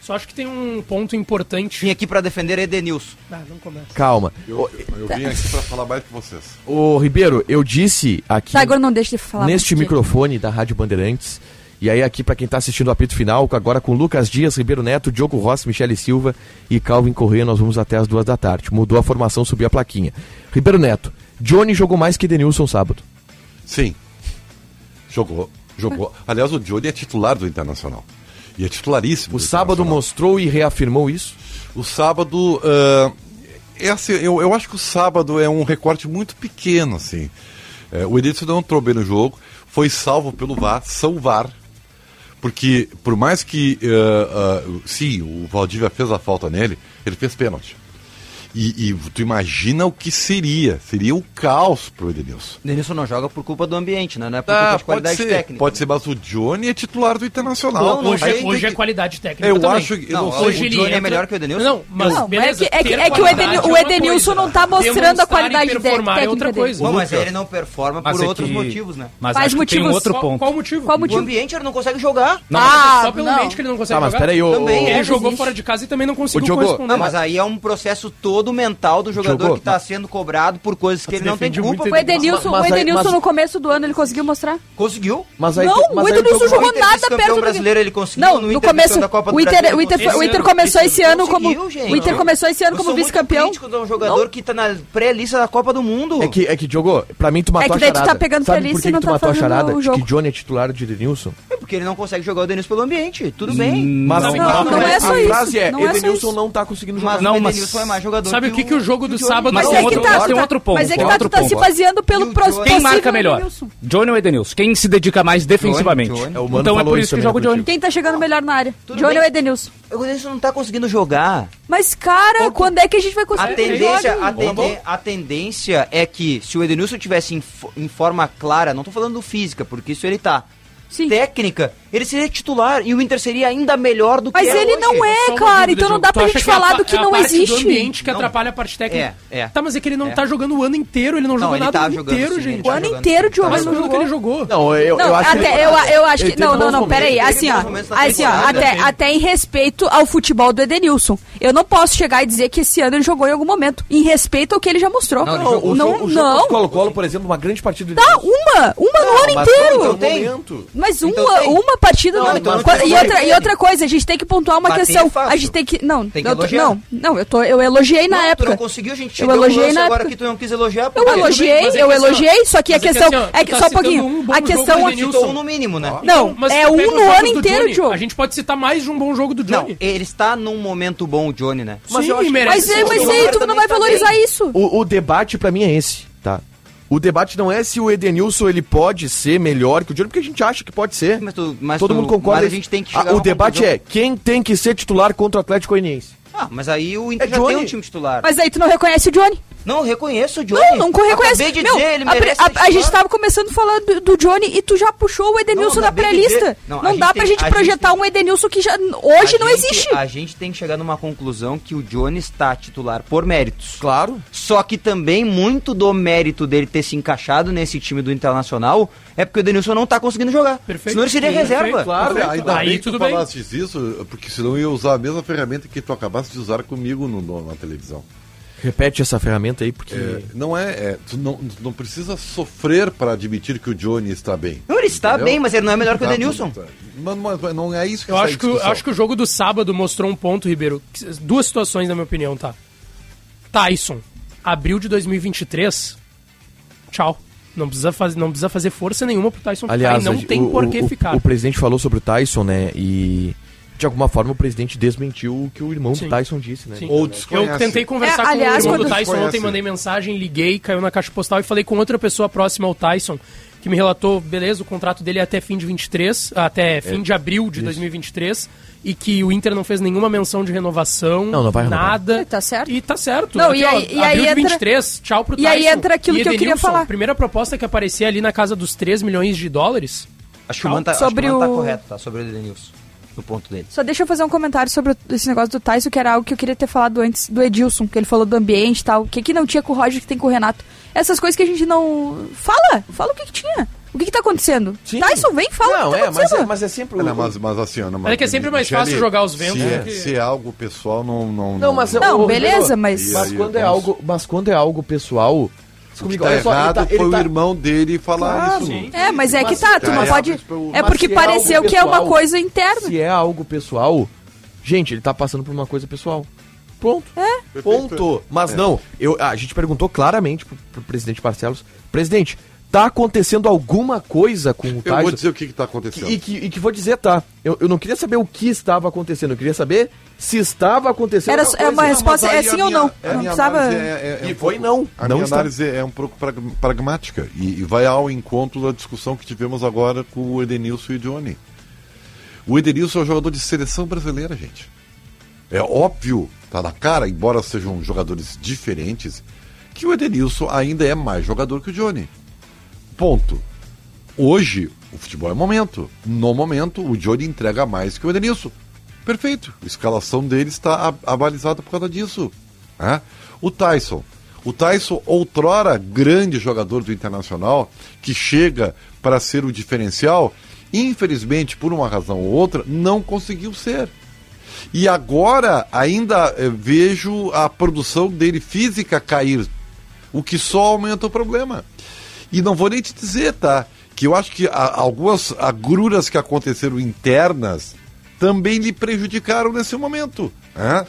Só acho que tem um ponto importante. Vim aqui para defender Edenilson. Ah, não começa. Calma. Eu, eu vim aqui para falar mais que vocês. Ô, Ribeiro, eu disse aqui. Tá, agora não deixa de falar. Neste microfone da Rádio Bandeirantes. E aí, aqui para quem está assistindo o apito final, agora com Lucas Dias, Ribeiro Neto, Diogo Rossi, Michele Silva e Calvin Correia, nós vamos até as duas da tarde. Mudou a formação, subiu a plaquinha. Ribeiro Neto, Johnny jogou mais que Denilson sábado. Sim. Jogou. Jogou. Aliás, o Johnny é titular do Internacional. E é titularíssimo. O sábado mostrou e reafirmou isso? O sábado. Uh, eu, eu acho que o sábado é um recorte muito pequeno, assim. É, o Edilson não entrou bem no jogo, foi salvo pelo VAR, são VAR. Porque, por mais que. Uh, uh, sim, o Valdívia fez a falta nele, ele fez pênalti. E, e, tu imagina o que seria. Seria o caos pro Edenilson. Edenilson não joga por culpa do ambiente, né? Não é por ah, culpa de qualidade ser, técnica. Pode ser, mas o Johnny é titular do Internacional. Não, hoje é, hoje é que... é qualidade técnica. Eu também. acho que. Não, não, hoje o Johnny entra... é melhor que o Edenilson? Não, mas não, é beleza, é que, é, é que o, é Edenilson é não tá mostrando a qualidade técnica. É outra coisa. Bom, mas ele não performa mas por outros que... motivos, né? Mas Faz motivos. Tem outro ponto. Qual, motivo? Qual motivo? O ambiente ele não consegue jogar. Não, só ah, pelo ambiente que ele não consegue tá, jogar. mas peraí, Ele jogou fora de casa e também não conseguiu corresponder. Mas aí é um processo todo todo o mental do jogador Jogou. que está sendo cobrado por coisas que ele não tem culpa. O Edenilson, mas, mas, o Edenilson mas, no começo do ano ele conseguiu mostrar? Conseguiu. Mas aí, não, mas o Edenilson jogou nada perto do... brasileiro ele conseguiu, não, no, no começo da Copa do o Inter, Brasil, o Inter, o Inter, o Inter começou esse ano como gente, o Inter não. começou esse ano como vice-campeão. de um jogador não. que está na pré-lista da Copa do Mundo. É que é que jogou, para mim tu matou é que daí a. Tu tá pegando Sabe por que, não tu tá matou a charada? Que Johnny é titular de Edenilson? É porque ele não consegue jogar o Edenilson pelo ambiente, tudo hum, bem. Mas não, é, é, é só isso. A frase é, Edenilson não tá conseguindo jogar. Não, mas Edenilson é mais jogador sabe o que, que o jogo do sábado mas tem, é outro, tá, outro ponto. Mas é que tá, tu tá se baseando pelo prospecto. Quem marca melhor? Johnny ou Edenilson? Quem se dedica mais defensivamente? Então é por isso que joga o Johnny. Quem tá chegando melhor na área? Johnny ou Edenilson? O Edenilson não tá conseguindo jogar. Mas, cara, quando é que a gente vai conseguir a tendência, a, tende, a tendência é que se o Edenilson tivesse em, em forma clara, não tô falando física, porque isso ele tá. Sim. Técnica, ele seria titular e o Inter seria ainda melhor do que Mas é ele hoje. não é, é cara, então não dá pra gente é falar do que não existe. É ambiente que não. atrapalha a parte técnica. É, é. Tá, mas é que ele não é. tá jogando o ano inteiro, ele não, não jogou nada tá o ano inteiro, sim, gente. Tá o ano inteiro de tá Mas não que ele jogou. Não, eu, não, eu acho até, que... Eu, eu acho que... Tá não, não, não, peraí, assim, assim, ó. Assim, ó, até, até em respeito ao futebol do Edenilson. Eu não posso chegar e dizer que esse ano ele jogou em algum momento, em respeito ao que ele já mostrou. Não, não. não. Colo-Colo, por exemplo, uma grande partida. Tá, uma! Uma no ano inteiro! Mas uma, então, uma partido não. não, então não e, outra, e, outra, coisa, a gente tem que pontuar uma Bater questão. É a gente tem que. Não, tem que eu tô, não, não, eu, tô, eu elogiei na época. Tu não conseguiu, a gente eu elogiei na agora época. que tu não quis elogiar. Eu elogiei, é eu assim, elogiei, só que a questão. É que assim, é tá só um pouquinho. A questão. É um no mínimo, né? Não, é um no ano inteiro, Johnny. A gente pode citar mais de um bom jogo do Johnny. Ele está num momento bom, o Johnny, né? Mas Sim, merece. Mas aí tu não vai tá valorizar isso. O debate pra mim é esse. O debate não é se o Edenilson ele pode ser melhor que o Johnny, porque a gente acha que pode ser. Mas tu- mas Todo tu- mundo concorda. mas a gente tem que Ah, O debate conclusão. é quem tem que ser titular contra o Atlético Goianiense. Ah, mas aí o Inter É já tem um time titular. Mas aí tu não reconhece o Johnny. Não, reconheço o Johnny. Não, não reconhece. Acabei de Meu, dizer, ele a, merece a- ser a gente titular. tava começando a falar do, do Johnny e tu já puxou o Edenilson Não, de pré-lista. dizer. Não, Não, a gente dá tem- pra gente a gente projetar um Edenilson que já hoje A não gente- existe. A gente tem que chegar numa conclusão que o Johnny está titular por méritos. Claro. Só que também muito do mérito dele ter se encaixado nesse time do Internacional é porque o Denilson não tá conseguindo jogar. Perfeito. Senão ele seria Perfeito, reserva. claro. Olha, ainda Aí bem que tu bem. falastes isso, porque senão eu ia usar a mesma ferramenta que tu acabaste de usar comigo no- no- na televisão. Repete essa ferramenta aí, porque. É, não é, é, tu não, tu não precisa sofrer para admitir que o Johnny está bem. Não, ele está Entendeu? bem, mas ele não é melhor que o Tá, Denilson. tá. Mas, mas- mas não é isso que Eu acho que, acho que o jogo do sábado mostrou um ponto, Ribeiro. Duas situações, na minha opinião, tá? Tyson, abril de 2023. Tchau. Não precisa, faz, não precisa fazer força nenhuma pro Tyson Aliás, ficar. E não a- tem o, por o- que o- ficar. O presidente falou sobre o Tyson, né? E de alguma forma o presidente desmentiu o que o irmão Sim. do Tyson disse, né? Sim. Ou Eu desconhece. tentei conversar É, com aliás, o irmão do Tyson Desconhece. ontem, mandei mensagem, liguei, caiu na caixa postal e falei com outra pessoa próxima ao Tyson, que me relatou, beleza, o contrato dele é até fim de 23, até fim de abril de 2023, e que o Inter não fez nenhuma menção de renovação, Não, não vai renovar. nada. E tá certo. E tá certo. Não, Aqui, e ó, aí- e abril aí de entra- 23, tchau pro e aí Tyson. entra aquilo E que eu queria Edenilson, falar. Primeira proposta que aparecia ali na casa dos 3 milhões de dólares. Acho que o Mano tá, Sobre o tá correto, tá? Sobre o Denilson. No ponto dele. Só deixa eu fazer um comentário sobre esse negócio do Tyson, que era algo que eu queria ter falado antes do Edilson, que ele falou do ambiente e tal. O que, que não tinha com o Roger que tem com o Renato? Essas coisas que a gente não. Fala! Fala o que, que tinha. O que, que tá acontecendo? Tyson, vem, fala Não, o que tá é, mas é, mas é sempre o. Não, mas, mas assim, Ana, Mas é que é sempre mais Michele, fácil jogar os ventos Se é, do que- se é algo pessoal, não. Não, Não, mas Não, beleza, mas- Mas quando é algo, mas quando é algo pessoal, comigo, tá olha só, ele errado tá- foi ele o tá- irmão dele falar Claro. isso. Sim. É, mas é que tá, tu não É, pode. É porque é pareceu algo que é uma pessoal, coisa interna. Se é algo pessoal, gente, ele tá passando por uma coisa pessoal. Pronto. É. Ponto. Mas É. não, eu, a gente perguntou claramente pro, pro presidente Barcelos, presidente, tá acontecendo alguma coisa com o Eu Tyson? vou dizer o que está acontecendo. E que, e que vou dizer, tá? Eu, eu não queria saber o que estava acontecendo, eu queria saber se estava acontecendo Era- alguma é uma resposta- mas é sim ou minha- não? a Não precisava- é- é- é E foi pouco- não, A não minha está. análise é um pouco prag- pragmática e, e vai ao encontro da discussão que tivemos agora com o Edenilson e o Johnny. O Edenilson é um jogador de seleção brasileira, gente. É óbvio, tá na cara, embora sejam jogadores diferentes, que o Edenilson ainda é mais jogador que o Johnny. Ponto. Hoje, o futebol é momento. No momento, o Johnny entrega mais que o Edenilson. Perfeito. A escalação dele está avalizada por causa disso. né? O Tyson. O Tyson, outrora grande jogador do Internacional, que chega para ser o diferencial, infelizmente, por uma razão ou outra, não conseguiu ser. E agora ainda eh, vejo a produção dele física cair, o que só aumenta o problema. E não vou nem te dizer, tá? Que eu acho que a- algumas agruras que aconteceram internas também lhe prejudicaram nesse momento. Né?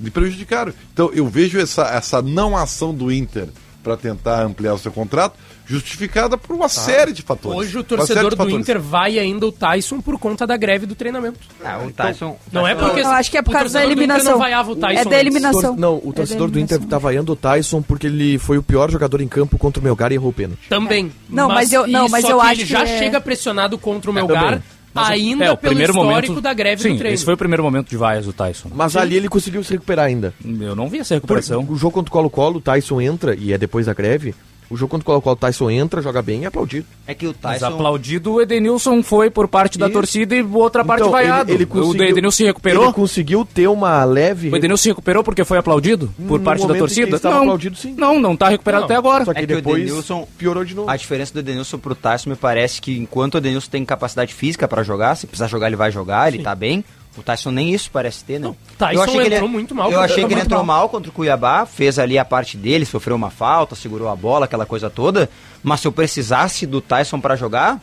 Lhe prejudicaram. Então eu vejo essa, essa não ação do Inter para tentar ampliar o seu contrato justificada por uma série de fatores. Hoje o torcedor do fatores. Inter vai ainda o Tyson por conta da greve do treinamento. Ah, o Tyson. Não é porque Eu acho que é por causa da eliminação. não vaiava o Tyson É da antes. eliminação. Tor- Não, É o torcedor do Inter tá vaiando o Tyson porque ele foi o pior jogador em campo contra o Melgar e errou o pênalti. Também. Não, mas eu- não, mas só eu que acho ele que já é- chega pressionado contra o É, Melgar. Mas ainda é, o pelo primeiro histórico momento da greve Sim, do treino. esse foi o primeiro momento de vaias do Tyson. Mas ali ele conseguiu se recuperar ainda. Eu não vi essa Por, recuperação. o jogo contra o Colo-Colo, o Tyson entra, e é depois da greve. O jogo contra o Colo-Colo, o Tyson entra, joga bem e é aplaudido. É que o Mas Tyson. aplaudido o Edenilson foi por parte da Isso. torcida e outra parte Então, vaiado. Ele, ele o conseguiu, Edenilson se recuperou? Ele conseguiu ter uma leve... O Edenilson se recuperou porque foi aplaudido por No parte da torcida? não, aplaudido, sim. não, não tá recuperado Não. até agora. Só que, É que o depois Edenilson- piorou de novo. A diferença do Edenilson pro Tyson me parece que enquanto o Edenilson tem capacidade física para jogar, se precisar jogar ele vai jogar, ele tá bem. O Tyson nem isso parece ter, né? Tyson que ele entrou muito mal Eu contra- achei que ele entrou mal. mal contra o Cuiabá, fez ali a parte dele, sofreu uma falta, segurou a bola, aquela coisa toda. Mas se eu precisasse do Tyson para jogar,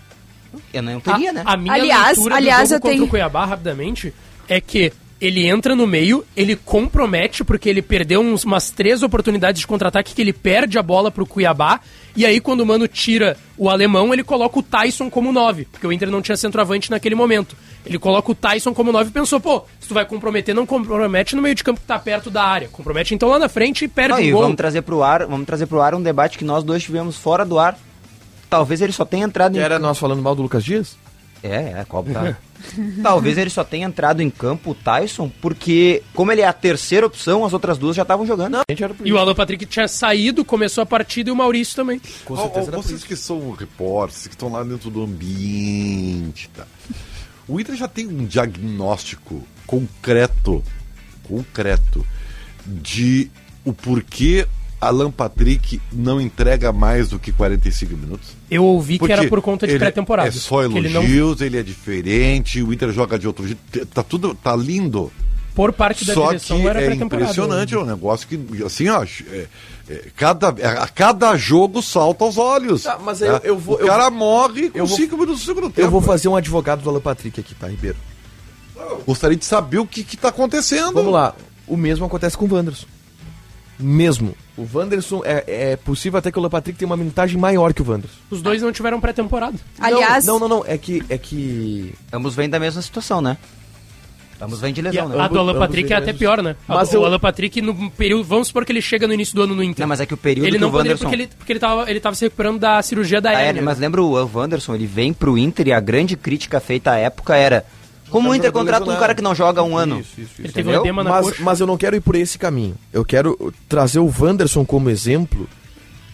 eu não teria, a, né? a minha Aliás- leitura aliás, do eu jogo contra tenho- o Cuiabá, rapidamente, é que ele entra no meio, ele compromete, porque ele perdeu uns- umas três oportunidades de contra-ataque que ele perde a bola pro Cuiabá, e aí quando o Mano tira o alemão, ele coloca o Tyson como nove, porque o Inter não tinha centroavante naquele momento. Ele coloca o Tyson como nove e pensou, pô, se tu vai comprometer, não compromete no meio de campo que tá perto da área. Compromete então lá na frente e perde Não, o gol. vamos trazer pro ar, vamos trazer pro ar um debate que nós dois tivemos fora do ar. Talvez ele só tenha entrado em Era nós falando mal do Lucas Dias? É, é, Cobb tá. Talvez ele só tenha entrado em campo o Tyson, porque, como ele é a terceira opção, as outras duas já estavam jogando. E o Alan Patrick tinha saído, começou a partida e o Maurício também. Ó, ó, vocês que são repórteres, que estão lá dentro do ambiente, tá? O Inter já tem um diagnóstico concreto, concreto, de o porquê Alan Patrick não entrega mais do que 45 minutos? Eu ouvi que era por conta de pré-temporada. É só que ele não- elogios, ele, é diferente, o Inter joga de outro jeito, tá tudo, tá lindo. Por parte da Só direção que era é impressionante, é um negócio que, assim, ó, é- é, cada, a cada jogo salta aos olhos. Tá, mas né? eu- eu vou- o cara eu- morre com eu vou- 5 minutos do segundo tempo. Eu vou fazer um advogado do Alan Patrick aqui, tá, Ribeiro? Gostaria de saber o que, que tá acontecendo. Vamos lá. O mesmo acontece com o Wanderson. Mesmo. O Wanderson, é, é possível até que o Alan Patrick tenha uma minutagem maior que o Wanderson. Os dois não tiveram pré-temporada. Aliás- Não, não, não. É que. É que... Ambos vêm da mesma situação, né? Ambos vêm de lesão, né? a, a do Alan Patrick é até pior, né? A Mas do- eu- O Alan Patrick, no período. Vamos supor que ele chega no início do ano no Inter. Não, mas é que o período ele que não o poderia Wanderson- porque, ele, porque ele, tava, ele tava se recuperando da cirurgia da Ah, é, hérnia. mas lembra o Wanderson, ele vem pro Inter e a grande crítica feita à época era como o Inter contrata um cara que não joga um ano? Isso, isso, isso. Ele teve um Mas, coxa. mas eu não quero ir por esse caminho. Eu quero trazer o Wanderson como exemplo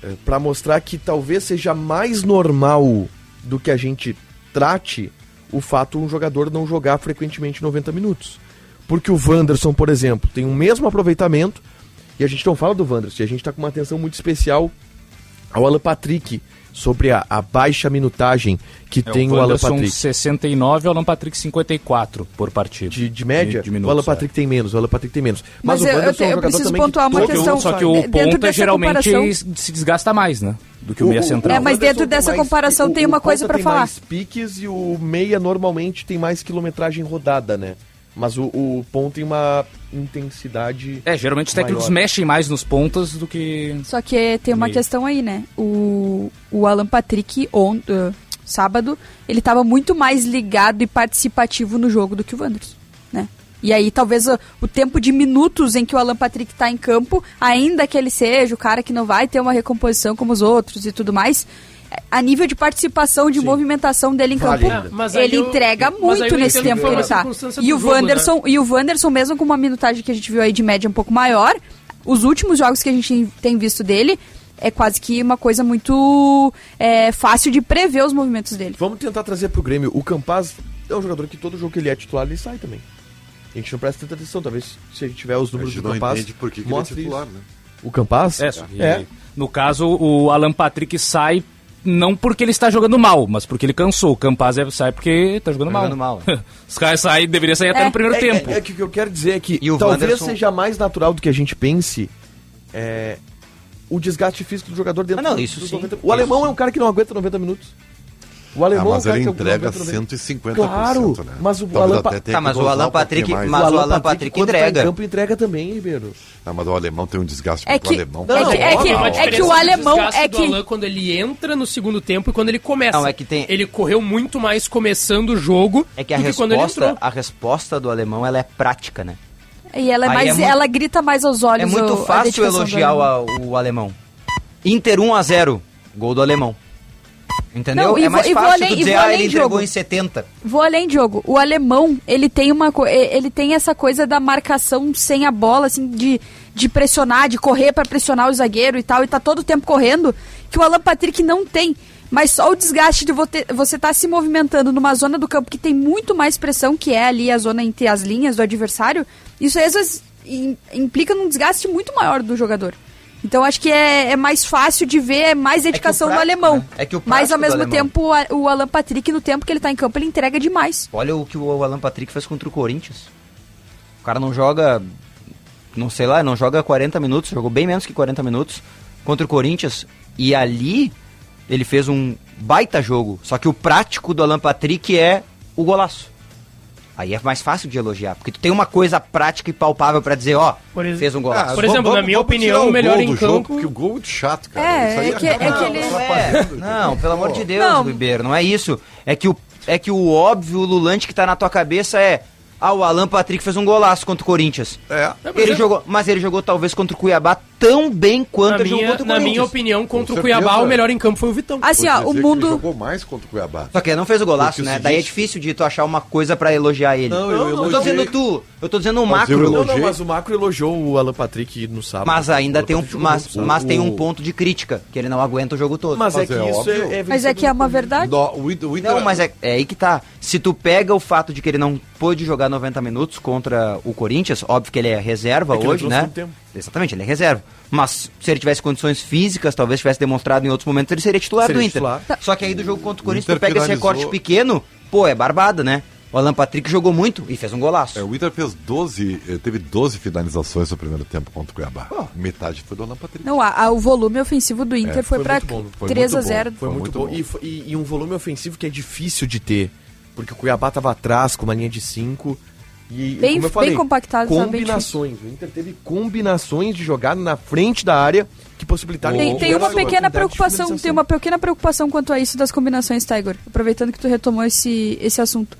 eh, pra mostrar que talvez seja mais normal do que a gente trate o fato um jogador não jogar frequentemente 90 minutos. Porque o Wanderson, por exemplo, tem o mesmo aproveitamento e a gente não fala do Wanderson, a gente tá com uma atenção muito especial ao Alan Patrick sobre a, a baixa minutagem que É, tem o, o Alan Wanderson Patrick. 69 e o Alan Patrick 54 por partida. De, de média, de o minutos, Alan é. Patrick tem menos, o Alan Patrick tem menos. Mas o eu- eu Wanderson te- é eu jogador preciso pontuar uma questão. Só que De- o ponta dessa geralmente comparação- se desgasta mais, né? Do que o, O- meia o- central. É, mas Wanderson dentro dessa mais- comparação o- tem o uma coisa tem falar. mais piques e o meia normalmente tem mais quilometragem rodada, né? Mas o, o ponto tem uma intensidade. É, geralmente os técnicos maior. mexem mais nos pontas do que. Só que tem uma questão aí, né? O, o Alan Patrick, on, eh, sábado, ele tava muito mais ligado e participativo no jogo do que o Wanderson, né? E aí, talvez o, o tempo de minutos em que o Alan Patrick tá em campo, ainda que ele seja o cara que não vai ter uma recomposição como os outros e tudo mais, a nível de participação, de movimentação dele em campo. É, aí ele eu- entrega muito nesse tempo que ele tá. E o jogo, né? Wanderson, e o Wanderson, mesmo com uma minutagem que a gente viu aí de média um pouco maior, os últimos jogos que a gente tem visto dele é quase que uma coisa muito é, fácil de prever os movimentos dele. Vamos tentar trazer pro Grêmio. O Campaz é um jogador que todo jogo que ele é titular, ele sai também. A gente não presta tanta atenção. Talvez se a gente tiver os números do não Campaz. por que, que ele é mostre titular, isso. né? O Campaz? É, só que, É. No caso, o Alan Patrick sai não porque ele está jogando mal, mas porque ele cansou. O Campaz é- sai porque está jogando mal. jogando mal. Os caras saem, deveria sair até É. no primeiro É, tempo. É, é que o que eu quero dizer é que E o talvez Wanderson- seja mais natural do que a gente pense é, o desgaste físico do jogador dentro Ah, não, do- isso dos sim. 90 O alemão é um cara que não aguenta 90 minutos. O alemão Ah, mas é um cara ele que entrega não aguenta 90 150%, Claro, né? mas o Talvez Alan Pa- Tá, que mas o Alan um Patrick- mais. mas o Alan Patrick quando tá entrega. em campo entrega também, Ribeiro. Ah, mas o alemão tem um desgaste É que- alemão. é que- é que- Tem uma é que o alemão é do que- Alan quando ele entra no segundo tempo e quando ele começa. Não, é que tem- Ele correu muito mais começando o jogo É que a do que quando ele resposta, a resposta do alemão ela é prática, né? E ela é Aí mais, é muito- ela grita mais aos olhos. É muito o- fácil elogiar o alemão. Inter 1 a 0 gol do alemão. Entendeu? Não, é vou- mais vou fácil além- dizer, ah, além, ele entregou Diogo. em 70. Vou além, Diogo. O alemão, ele tem uma ele tem essa coisa da marcação sem a bola, assim, de, de pressionar, de correr pra pressionar o zagueiro e tal, e tá todo o tempo correndo, que o Alan Patrick não tem. Mas só o desgaste de vo- você estar se movimentando numa zona do campo que tem muito mais pressão, que é ali a zona entre as linhas do adversário, isso às vezes im- implica num desgaste muito maior do jogador. Então acho que é, é mais fácil de ver, é mais dedicação do prático, alemão. né? É que o Mas ao do mesmo tempo, A- o Alan Patrick, no tempo que ele tá em campo, ele entrega demais. Olha o que o Alan Patrick fez contra o Corinthians. O cara não joga, não sei lá, não joga 40 minutos, jogou bem menos que 40 minutos contra o Corinthians. E ali ele fez um baita jogo. Só que o prático do Alan Patrick é o golaço. Aí é mais fácil de elogiar, porque tu tem uma coisa prática e palpável pra dizer, ó, Por ex- fez um golaço. Por exemplo, na minha opinião, o melhor gol em do jogo, campo- porque o gol é muito chato, cara. É, Isso aí é que- é acaba que ele- atrapalhando. Não, pelo amor de Deus, Não. Ribeiro, não é isso. É que o, é que o óbvio, o lulante que tá na tua cabeça é. Ah, o Alan Patrick fez um golaço contra o Corinthians. É. Ele jogou, mas ele jogou talvez contra o Cuiabá tão bem quanto Na ele jogou minha, contra o na minha opinião, contra Com o Cuiabá, certeza. o melhor em campo foi o Vitão. Assim, ó, o que mundo. jogou mais contra o Cuiabá. Só que ele não fez o golaço, né? Daí é difícil de tu achar uma coisa pra elogiar ele. Não, eu não tô elogiei. dizendo tu, eu tô dizendo o Mas eu macro. Não, não, mas o Macro elogiou o Alan Patrick no sábado. Mas ainda tem um, jogou mas, mas tem um ponto de crítica, que ele não aguenta o jogo todo. Mas, é Mas que é isso óbvio. é, é Mas é que é uma verdade. No- o o Inter- Não, mas é, é aí que tá. Se tu pega o fato de que ele não pôde jogar 90 minutos contra o Corinthians, óbvio que ele é reserva É que hoje, né? tempo. Exatamente, ele é reserva. Mas se ele tivesse condições físicas, talvez tivesse demonstrado em outros momentos, ele seria titular Seria do Inter. titular. Só que aí do jogo contra o Corinthians, tu pega esse finalizou- recorte pequeno, pô, é barbada, né? O Alan Patrick jogou muito e fez um golaço. É, o Inter fez 12, eh, teve 12 finalizações no primeiro tempo contra o Cuiabá. Metade foi do Alan Patrick. Não, a- a- o volume ofensivo do Inter É, foi, foi foi 3 a muito bom. 0 Foi muito, muito bom. bom. E, e- e um volume ofensivo que é difícil de ter. Porque o Cuiabá tava atrás com uma linha de 5. E, Bem- como eu falei, bem compactado, Combinações. O Inter teve combinações de jogada na frente da área que possibilitaram Tem, tem uma pequena preocupação, tem uma pequena preocupação quanto a isso das combinações, Tiger. Aproveitando que tu retomou esse, esse assunto.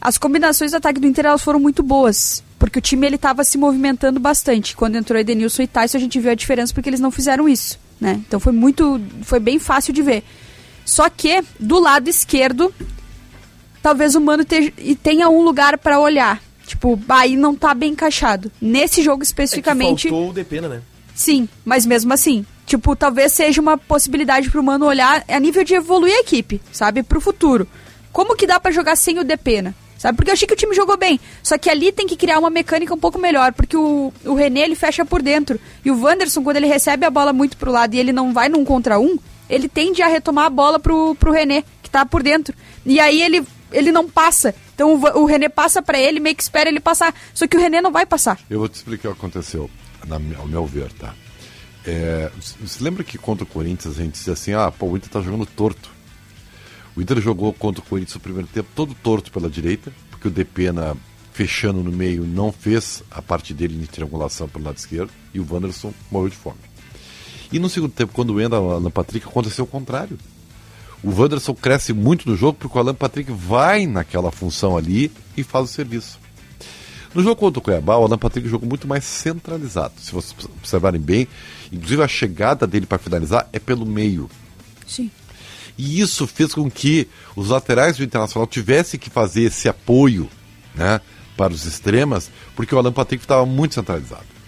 As combinações do ataque do Inter elas foram muito boas, porque o time ele estava se movimentando bastante. Quando entrou Edenilson e Tyson, a gente viu a diferença porque eles não fizeram isso, né? Então foi muito, foi bem fácil de ver. Só que do lado esquerdo, talvez o Mano te- e tenha um lugar para olhar. Tipo, aí não tá bem encaixado. Nesse jogo É especificamente, faltou o Depena, né? Sim, mas mesmo assim, tipo, talvez seja uma possibilidade pro Mano olhar a nível de evoluir a equipe, sabe? Pro futuro. Como que dá pra jogar sem o Depena? Sabe? Porque eu achei que o time jogou bem. Só que ali tem que criar uma mecânica um pouco melhor, porque o, o René ele fecha por dentro. E o Wanderson, quando ele recebe a bola muito pro lado e ele não vai num contra um, ele tende a retomar a bola pro, pro René, que tá por dentro. E aí ele, ele não passa. Então o, o René passa pra ele, meio que espera ele passar. Só que o René não vai passar. Eu vou te explicar o que aconteceu, na, ao meu ver, tá? É, você lembra que contra o Corinthians a gente dizia assim, ah, pô, o Inter tá jogando torto. O Inter jogou contra o Corinthians no primeiro tempo todo torto pela direita, porque o Depena fechando no meio não fez a parte dele de triangulação pelo lado esquerdo e o Wanderson morreu de fome. E no segundo tempo, quando entra o Alan Patrick, aconteceu o contrário. O Wanderson cresce muito no jogo porque o Alan Patrick vai naquela função ali e faz o serviço. No jogo contra o Cuiabá, o Alan Patrick jogou muito mais centralizado. Se vocês observarem bem, inclusive a chegada dele para finalizar é pelo meio. Sim. E isso fez com que os laterais do Internacional tivessem que fazer esse apoio né, para os extremas, porque o Alan Patrick estava muito centralizado.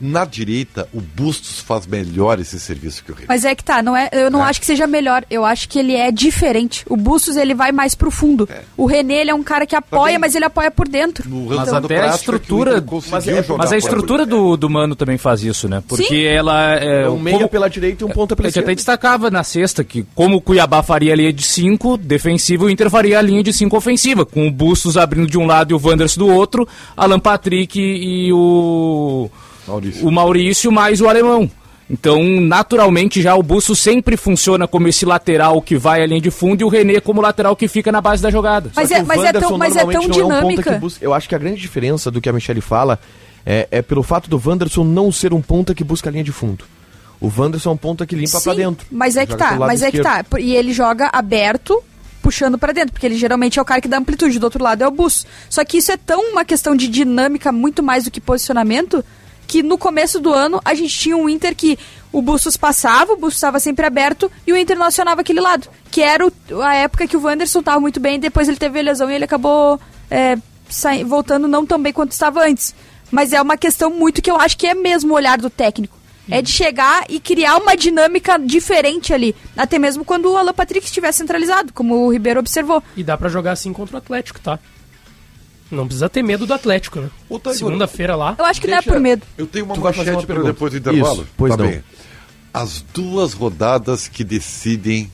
Na direita, o Bustos faz melhor esse serviço que o René. Mas é que tá, não é, eu não É. acho que seja melhor, eu acho que ele é diferente. O Bustos ele vai mais pro fundo. O René ele é um cara que apoia, mas ele apoia por dentro. Mas Então- até a estrutura, mas, é- mas a estrutura do, do Mano também faz isso, né? Porque Sim. ela é É um meia como- pela direita e um ponta a pela gente até esquerda. destacava na sexta que como o Cuiabá faria a linha de 5 defensiva, o Inter faria a linha de 5 ofensiva, com o Bustos abrindo de um lado e o Wanderson do outro, Alan Patrick e o Maurício. o Maurício mais o alemão. Então, naturalmente, já o Bustos sempre funciona como esse lateral que vai à linha de fundo e o René como lateral que fica na base da jogada. Mas é- mas é tão- mas é tão um dinâmica. que busca- Eu acho que a grande diferença do que a Michelle fala é, é pelo fato do Wanderson não ser um ponta que busca a linha de fundo. O Wanderson é um ponta que limpa pra Sim, dentro. Mas é que tá, mas é que esquerdo. tá. E ele joga aberto, puxando pra dentro, porque ele geralmente é o cara que dá amplitude, do outro lado é o bus. Só que isso é tão uma questão de dinâmica muito mais do que posicionamento, que no começo do ano a gente tinha um Inter que o Bustos passava, o Bustos estava sempre aberto e o Inter acionava aquele lado. Que era o- a época que o Wanderson estava muito bem, depois ele teve a lesão e ele acabou é, voltando não tão bem quanto estava antes. Mas é uma questão muito que eu acho que é mesmo o olhar do técnico. É de chegar e criar uma dinâmica diferente ali. Até mesmo quando o Alan Patrick estiver centralizado, como o Ribeiro observou. E dá pra jogar assim contra o Atlético, tá? Não precisa ter medo do Atlético, né? Segunda-feira lá. Eu acho que não é Deixa- por medo. Eu tenho uma Tu manchete uma para depois do intervalo. Isso, pois tá não. bem. As duas rodadas que decidem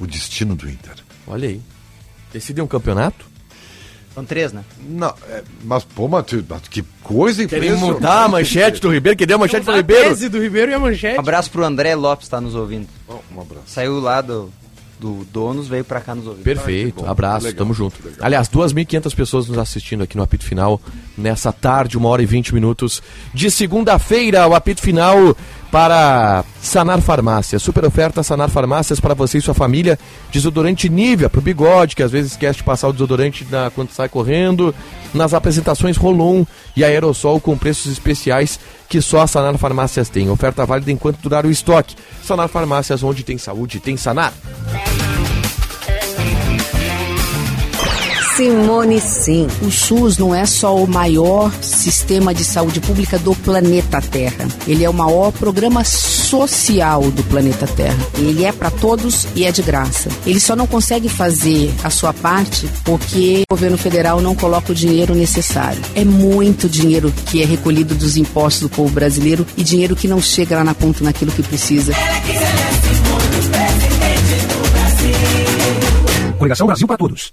o destino do Inter. Olha aí. Decidem um campeonato? São três, né? Não, é, mas, pô, mas que coisa Querem impressionante. mudar a manchete do Ribeiro, que deu a manchete pro A Ribeiro. tese do Ribeiro e a manchete. Um abraço pro André Lopes, tá nos ouvindo. Oh, um abraço. Saiu lá do, do Donos, veio pra cá nos ouvindo. Perfeito, Ah, abraço, legal, tamo junto. legal. Aliás, 2.500 pessoas nos assistindo aqui no apito final nessa tarde, uma hora e 20 minutos de segunda-feira. O apito final para Sanar Farmácias. Super oferta Sanar Farmácias para você e sua família. Desodorante Nivea para o bigode, que às vezes esquece de passar o desodorante na, quando sai correndo. Nas apresentações Rolon e Aerosol com preços especiais que só a Sanar Farmácias tem. Oferta válida enquanto durar o estoque. Sanar Farmácias, onde tem saúde, tem Sanar. Simone Sim. O SUS não é só o maior sistema de saúde pública do planeta Terra. Ele é o maior programa social do planeta Terra. Ele é para todos e é de graça. Ele só não consegue fazer a sua parte porque o governo federal não coloca o dinheiro necessário. É muito dinheiro que é recolhido dos impostos do povo brasileiro e dinheiro que não chega lá na ponta naquilo que precisa. Coligação Brasil para todos.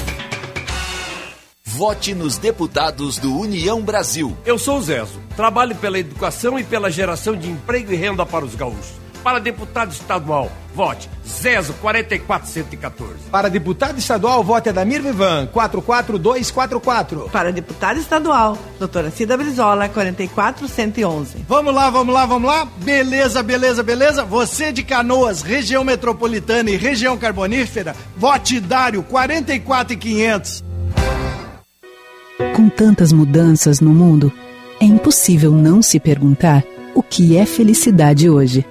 Vote nos deputados do União Brasil. Eu sou o Zezo. Trabalho pela educação e pela geração de emprego e renda para os gaúchos. Para deputado estadual, vote Zezo 44114. Para deputado estadual, vote Adamir Vivan 44244. Para deputado estadual, doutora Cida Brizola 44111. Vamos lá, vamos lá, vamos lá. Beleza, beleza, beleza. Você de Canoas, região metropolitana e região carbonífera, vote Dário 44500. Com tantas mudanças no mundo, é impossível não se perguntar o que é felicidade hoje.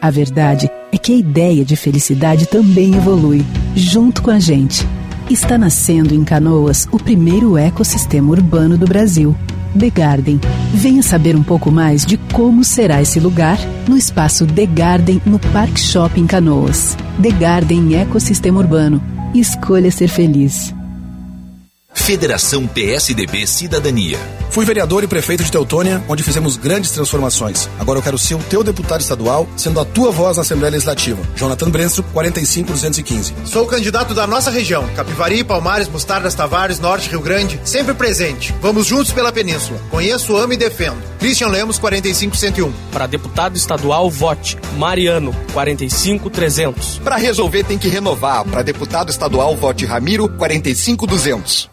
A verdade é que a ideia de felicidade também evolui, junto com a gente. Está nascendo em Canoas o primeiro ecossistema urbano do Brasil, The Garden. Venha saber um pouco mais de como será esse lugar no espaço The Garden no Park Shopping Canoas. The Garden Ecossistema Urbano. Escolha ser feliz. Federação PSDB Cidadania. Fui vereador e prefeito de Teutônia, onde fizemos grandes transformações. Agora eu quero ser o teu deputado estadual, sendo a tua voz na Assembleia Legislativa. Jonathan Brenstro, 45215. Sou o candidato da nossa região, Capivari, Palmares, Mostardas, Tavares, Norte, Rio Grande, sempre presente. Vamos juntos pela península. Conheço, amo e defendo. Christian Lemos, 45101. Para deputado estadual, vote Mariano, 45300. Para resolver tem que renovar. Para deputado estadual, vote Ramiro, 45200.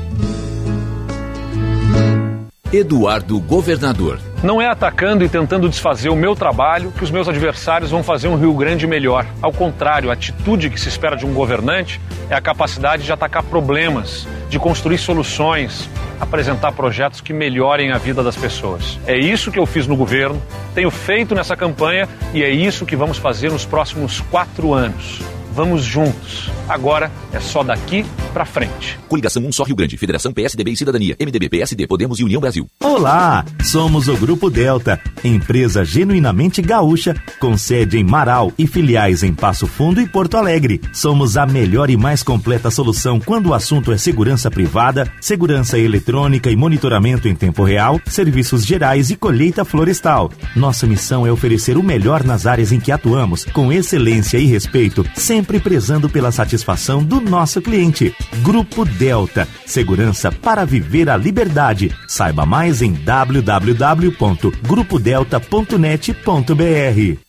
Eduardo Governador. Não é atacando e tentando desfazer o meu trabalho que os meus adversários vão fazer um Rio Grande melhor. Ao contrário, a atitude que se espera de um governante é a capacidade de atacar problemas, de construir soluções, apresentar projetos que melhorem a vida das pessoas. É isso que eu fiz no governo, tenho feito nessa campanha e é isso que vamos fazer nos próximos quatro anos. Vamos juntos. Agora é só daqui pra frente. Coligação Um Só Rio Grande, Federação PSDB e Cidadania, MDB, PSD, Podemos e União Brasil. Olá, somos o Grupo Delta, empresa genuinamente gaúcha, com sede em Marau e filiais em Passo Fundo e Porto Alegre. Somos a melhor e mais completa solução quando o assunto é segurança privada, segurança eletrônica e monitoramento em tempo real, serviços gerais e colheita florestal. Nossa missão é oferecer o melhor nas áreas em que atuamos, com excelência e respeito, sempre prezando pela satisfação do nosso cliente. Grupo Delta, segurança para viver a liberdade. Saiba mais em www.grupodelta.net.br.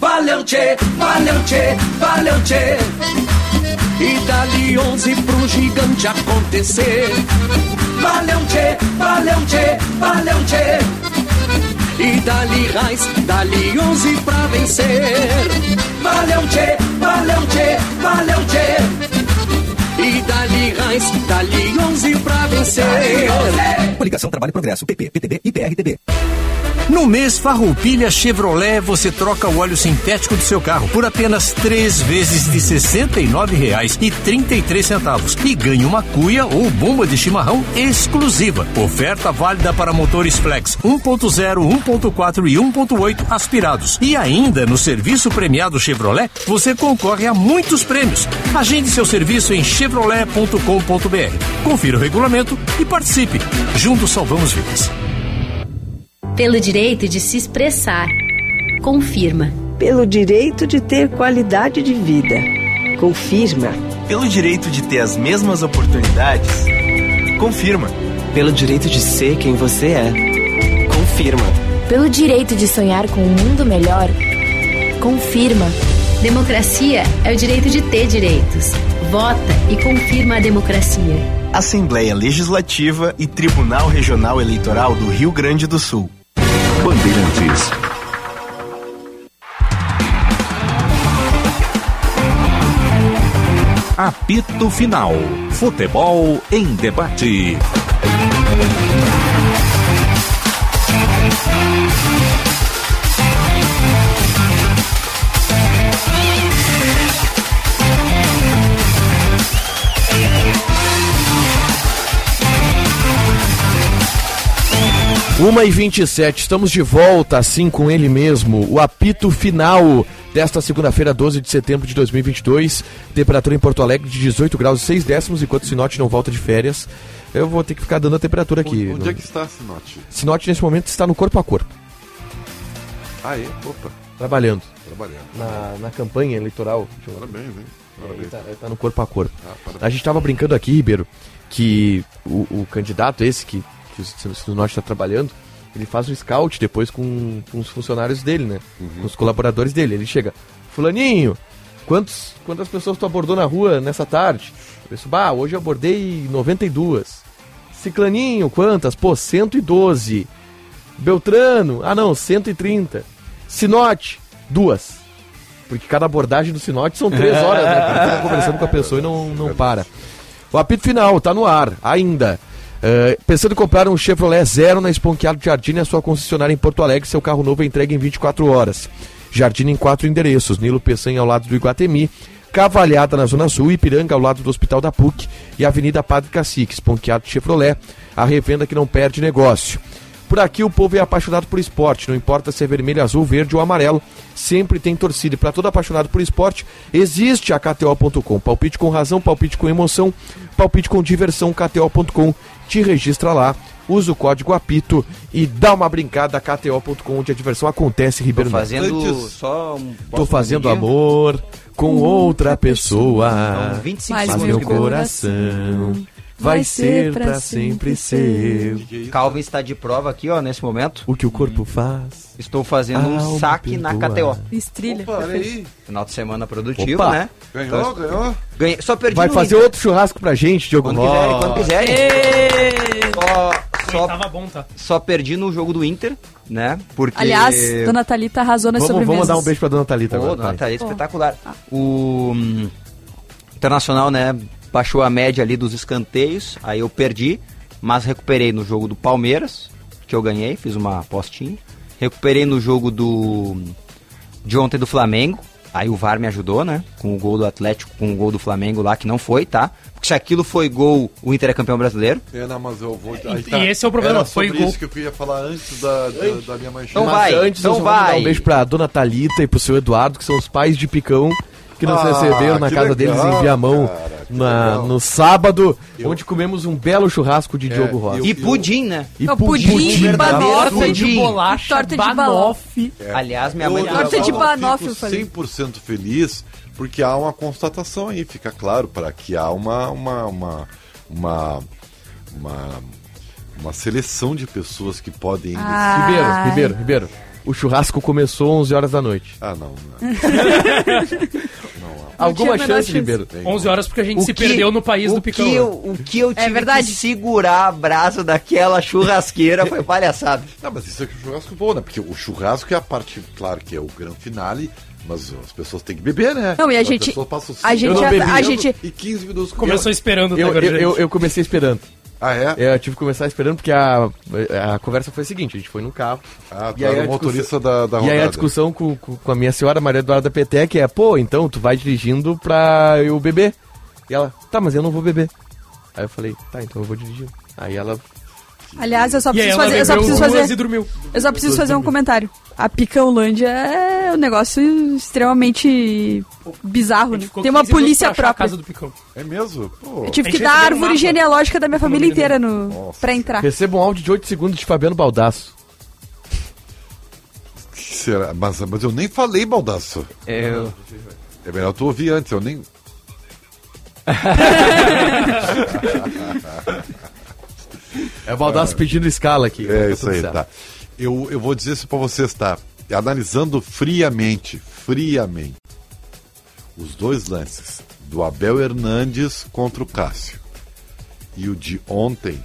Valeu, tchê, valeu, tchê, valeu, tchê. E dali 11 pro gigante acontecer. Valeu, tchê, valeu, tchê, valeu, tchê. E dali raiz, dali 11 pra vencer. Valeu, tchê, valeu, tchê, valeu, tchê. E dali Heinz, dali 11 pra vencer. Coligação Trabalho e Progresso, PP, PTB e PRTB. No mês Farroupilha Chevrolet, você troca o óleo sintético do seu carro por apenas três vezes de R$ 69,33 e ganha uma cuia ou bomba de chimarrão exclusiva. Oferta válida para motores flex 1.0, 1.4 e 1.8 aspirados. E ainda no serviço premiado Chevrolet, você concorre a muitos prêmios. Agende seu serviço em chevrolet.com.br. Confira o regulamento e participe. Juntos salvamos vidas. Pelo direito de se expressar. Confirma. Pelo direito de ter qualidade de vida. Confirma. Pelo direito de ter as mesmas oportunidades. Confirma. Pelo direito de ser quem você é. Confirma. Pelo direito de sonhar com um mundo melhor. Confirma. Democracia é o direito de ter direitos. Vota e confirma a democracia. Assembleia Legislativa e Tribunal Regional Eleitoral do Rio Grande do Sul. Bandeirantes. Apito Final. Futebol em debate. Uma e 27, estamos de volta, assim com ele mesmo, o apito final desta segunda-feira, 12 de setembro de 2022. Temperatura em Porto Alegre de 18 graus e 6 décimos, enquanto o Sinote não volta de férias. Eu vou ter que ficar dando a temperatura aqui. Onde, é que está a Sinote? Sinote nesse momento está no corpo a corpo. Ah, é? Opa. Trabalhando. Trabalhando. Na, na campanha eleitoral. Parabéns, hein? Parabéns. Ele tá, ele tá no corpo a corpo. Ah, a gente estava brincando aqui, Ribeiro, que o, o candidato esse que, que o Sinote está trabalhando, ele faz um scout depois com, com os funcionários dele, né? Uhum. Com os colaboradores dele. Ele chega, fulaninho, quantos, quantas pessoas tu abordou na rua nessa tarde? Eu penso, bah, hoje eu abordei 92. Ciclaninho, quantas? Pô, 112. Beltrano, ah não, 130. Sinote, duas. Porque cada abordagem do Sinote são três horas, né? Fica conversando com a pessoa e não, não para. O apito final, tá no ar, ainda. Uh, pensando em comprar um Chevrolet Zero na Esponqueado Jardim, a sua concessionária em Porto Alegre, seu carro novo é entregue em 24 horas. Jardim em quatro endereços: Nilo Peçanha ao lado do Iguatemi, Cavalhada na Zona Sul, Ipiranga ao lado do Hospital da PUC e Avenida Padre Cacique, Esponqueado Chevrolet, a revenda que não perde negócio. Por aqui o povo é apaixonado por esporte, não importa se é vermelho, azul, verde ou amarelo, sempre tem torcida. E para todo apaixonado por esporte, existe a KTO.com. Palpite com razão, palpite com emoção, palpite com diversão, KTO.com. Te registra lá, usa o código APITO e dá uma brincada KTO.com, onde a diversão acontece, Ribeiro Tô fazendo Neto. só um... Tô fazendo amor com outra pessoa, Então, 25 mas meu coração vai ser pra sempre seu. Calvin está de prova aqui, ó, nesse momento. O que o corpo faz. Estou fazendo um Alma saque na perdoa. KTO. Estrilha. Opa, aí. Final de semana produtivo, Opa. né? Ganhou, Então, ganhou. Ganhei. Só perdi Vai fazer Inter. outro churrasco pra gente, Diogo Quando quiserem, quando quiserem. Só, só, Tava bom, tá? só perdi no jogo do Inter, né? Porque... Aliás, Dona Thalita arrasou nas Vamos, vamos mandar um beijo pra Dona Thalita Pô, agora. Dona. Thalita, espetacular. O hum, Internacional, né, baixou a média ali dos escanteios, aí eu perdi, mas recuperei no jogo do Palmeiras, que eu ganhei, fiz uma apostinha. Recuperei no jogo do de ontem do Flamengo, aí o VAR me ajudou, né, com o gol do Atlético, com o gol do Flamengo lá, que não foi, tá? Porque se aquilo foi gol, o Inter é campeão brasileiro. É, não, mas eu vou. E- e esse é o problema, Era foi gol. isso que eu queria falar antes da, da, da minha manchete. Então Mas vai, antes então vai. um beijo pra Dona Thalita e pro seu Eduardo, que são os pais de Picão, que nos Ah, receberam na casa legal, deles em Viamão cara, na- no sábado, onde comemos um belo churrasco de Diogo Rosa. E pudim, né? E Não, pudim, verdadeiro Torta pudim. de bolacha, Torta de banoffee. Aliás, minha Eu, mãe... eu Torta de banoffee, eu falei. 100% feliz porque há uma constatação aí, fica claro, para que há uma, uma, uma, uma, uma, uma seleção de pessoas que podem... Ah. Ribeiro. Ribeiro, Ribeiro. O churrasco começou 11 horas da noite. Ah, não. não. Alguma tinha a menor chance. Ribeiro? Tem. 11 horas porque a gente O se que- perdeu no país o do Picão. Que eu, o que eu tive verdade. que segurar a brasa daquela churrasqueira foi palhaçada. Não, mas isso é que o churrasco bom, né? Porque o churrasco é a parte, claro que é o grande finale, Mas as pessoas têm que beber, né? Não, e a As gente- pessoas passam a gente já- a gente- E 15 minutos Começou esperando, Eu, né, eu, eu, eu comecei esperando. Ah, é? Eu tive que começar esperando porque a, a conversa foi a seguinte: a gente foi no carro. Ah, tu e aí o motorista da, da E aí a discussão com, com, a minha senhora Maria Eduarda Petec é: pô, então tu vai dirigindo pra eu beber. E ela, tá, mas eu não vou beber. Aí eu falei, tá, então eu vou dirigindo. Aí ela. Aliás, eu só preciso fazer. Eu só preciso fazer. e dormiu. Eu só preciso fazer um comentário. A Picãolândia é um negócio extremamente bizarro, né? Ficou Tem uma 15 minutos polícia achar a própria. casa do Picão. É mesmo? Pô. Eu tive A que dar a árvore mapa. genealógica da minha família inteira no, pra entrar. Recebo um áudio de 8 segundos de Fabiano Baldasso. Será? Mas, mas eu nem falei, Baldaço. Eu... É melhor tu ouvir antes, eu nem. É o Baldasso pedindo escala aqui. É Tá isso aí, certo. tá. Eu, eu vou dizer isso pra vocês, tá? Analisando friamente, friamente, os dois lances do Abel Hernandes contra o Cássio e o de ontem,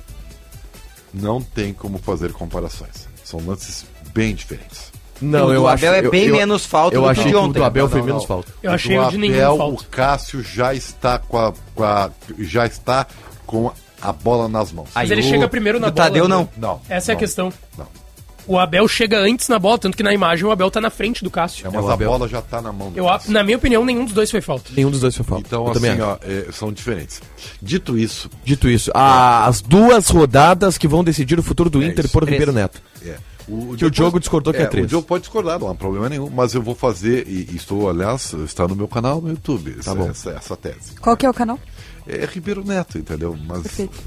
não tem como fazer comparações. São lances bem diferentes. Não, O eu acho Abel é bem eu- menos falta eu do que achei o de que o ontem. do Abel Não, foi não, menos não. falta. Eu O achei o de Abel, falta. O Cássio já está com a, com a- já está com a bola nas mãos. Mas ele o- chega primeiro na do bola. Tadeu, né? não. Não. Essa é a questão. Não. O Abel chega antes na bola, tanto que na imagem o Abel tá na frente do Cássio. É, mas o a Abel. bola já está na mão do Eu, Cássio. na minha opinião, nenhum dos dois foi falta. Nenhum dos dois foi falta. Então, Eu também assim, ó, é, são diferentes. Dito isso, Dito isso, a- as duas rodadas que vão decidir o futuro do É Inter isso. por Três. Ribeiro Neto. é, o, Que o Diogo discordou que é três. O Diogo pode discordar, não há problema nenhum, mas eu vou fazer, e, e estou, aliás, está no meu canal no YouTube, essa, bom. essa, essa tese. Qual que é o canal? É Ribeiro Neto, entendeu? Mas Perfeito.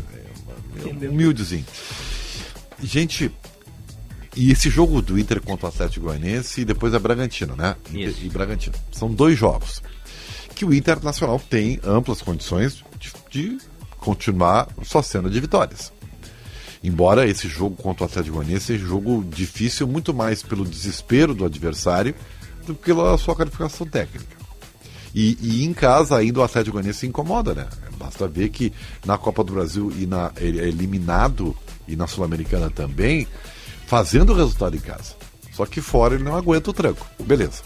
é, é humildezinho. Gente, e esse jogo do Inter contra o Atlético Goianiense e depois a Bragantino, né? Inter Isso. E Bragantino. São dois jogos que o Internacional tem amplas condições de, de continuar sua cena de vitórias. Embora esse jogo contra o Atlético Goianiense seja um jogo difícil muito mais pelo desespero do adversário do que pela sua qualificação técnica. E, e em casa ainda o Atlético Goianiense se incomoda, né? Basta ver que na Copa do Brasil e na ele é eliminado e na Sul-Americana também, fazendo o resultado em casa. Só que fora ele não aguenta o tranco. Beleza.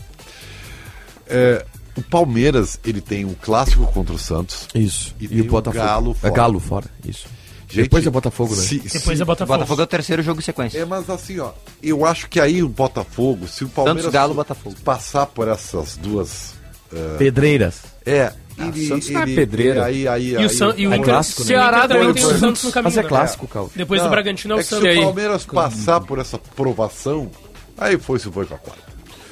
É, o Palmeiras ele tem um clássico contra o Santos. Isso. E, E, tem o Botafogo. Galo é fora. Galo fora, isso. Gente, Depois é Botafogo, né? se- Depois se- é O Botafogo. Botafogo é o terceiro jogo em sequência. É, mas assim, ó, eu acho que aí o Botafogo, se o Palmeiras Santos, Galo, Botafogo. passar por essas duas. eh, Pedreiras. é, Ah, ele, Santos não é ele- pedreira. Aí, aí, E aí, o, San, e o É Inter, clássico, né? o Ceará também Inter tem o depois- Santos no caminho. Mas é né? clássico, Calvo. Depois do Não, Bragantino é o é Santos. se o Palmeiras passar por essa provação, aí foi se foi pra quarta.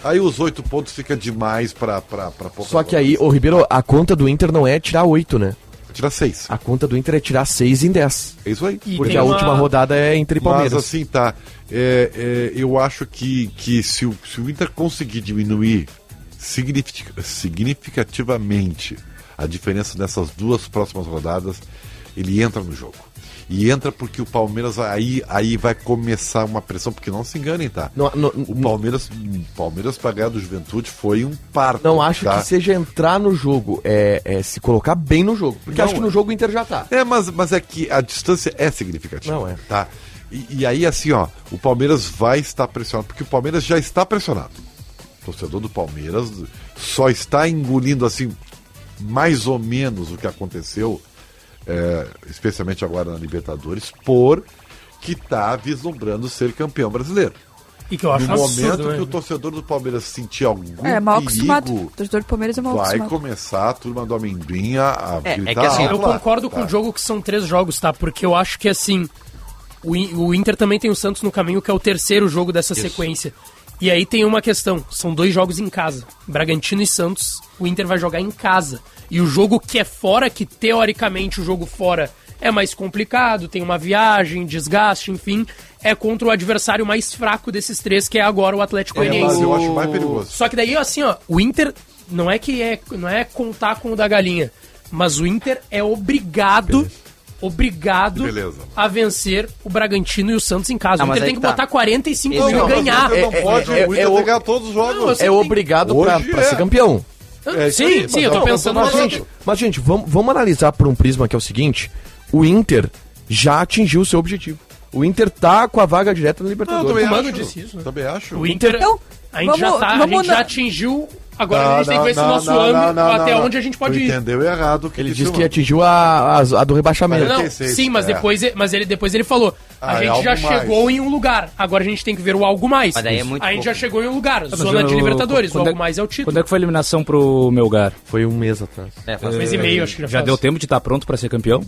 Aí os oito pontos fica demais pra, pra, pra pouca Só que aí, ô Ribeiro, a conta do Inter não é tirar 8, né? Tira seis. A conta do Inter é tirar 6 em 10. É isso aí. E Porque a uma- última rodada é entre Palmeiras. Mas assim, tá. é, é, eu acho que, que se, o, se o Inter conseguir diminuir signific- significativamente a diferença nessas duas próximas rodadas, ele entra no jogo. E entra porque o Palmeiras aí, aí vai começar uma pressão, porque não se enganem, tá? Não, não, O Palmeiras, Palmeiras pra ganhar do Juventude foi um parto. não acho tá? que seja entrar no jogo, é, é se colocar bem no jogo. Porque Não, acho que no é. jogo o Inter já tá. É, mas, mas é que a distância é significativa. Não é. Tá? E, e aí, assim, ó, o Palmeiras vai estar pressionado, porque o Palmeiras já está pressionado. O torcedor do Palmeiras só está engolindo, assim, mais ou menos o que aconteceu, é, especialmente agora na Libertadores, por que está vislumbrando ser campeão brasileiro. E que eu acho no momento absurdo, que né? o torcedor do Palmeiras sentir algum É, mal perigo. O torcedor do Palmeiras é mal vai acostumado. começar a turma do amendoim a, a É, é que assim, Eu concordo tá? com o jogo que são três jogos, tá? Porque eu acho que assim. O, o Inter também tem o Santos no caminho, que é o terceiro jogo dessa sequência. E aí tem uma questão: são dois jogos em casa. Bragantino e Santos, o Inter vai jogar em casa. E o jogo que é fora, que teoricamente o jogo fora é mais complicado, tem uma viagem, desgaste, enfim, é contra o adversário mais fraco desses três, que é agora o Atlético É, Goianiense. eu acho mais perigoso. Só que daí, assim, ó, o Inter não é que é, não é contar com o da galinha, mas o Inter é obrigado, obrigado Beleza. a vencer o Bragantino e o Santos em casa. Ah, o mas Inter aí tem que tá. botar 45 Esse mil e é ganhar. Não, não pode, é- o Inter é tem o- ganhar todos os jogos. Você É tem- obrigado pra, pra é. ser campeão. É sim, aí, sim, eu tô mas- pensando Mas, no gente, mas, gente vamos, vamos analisar por um prisma que é o seguinte: o Inter já atingiu o seu objetivo. O Inter tá com a vaga direta na Não, Libertadores. também O Mano acho. disse isso, né? Também acho. O Inter. Então, a gente, já, vamos- tá, a gente na- já atingiu. Agora Não, a gente tem que ver não, nosso não, âmbito, não, não, até não. onde a gente pode Tu ir. entendeu errado o que Ele disse disse que atingiu a, a, a do rebaixamento. Não, 46, sim, mas é. depois, mas ele, depois ele falou: a Ah, é gente algo já mais. chegou em um lugar, agora a gente tem que ver o algo mais. Mas daí é muito a gente pouco. já chegou em um lugar, mas zona de eu- Libertadores, o é- algo mais é o título. Quando é que foi a eliminação pro Melgar? Foi um mês atrás. É, faz Um mês e meio, acho que já, Já faz. deu tempo de estar pronto pra ser campeão?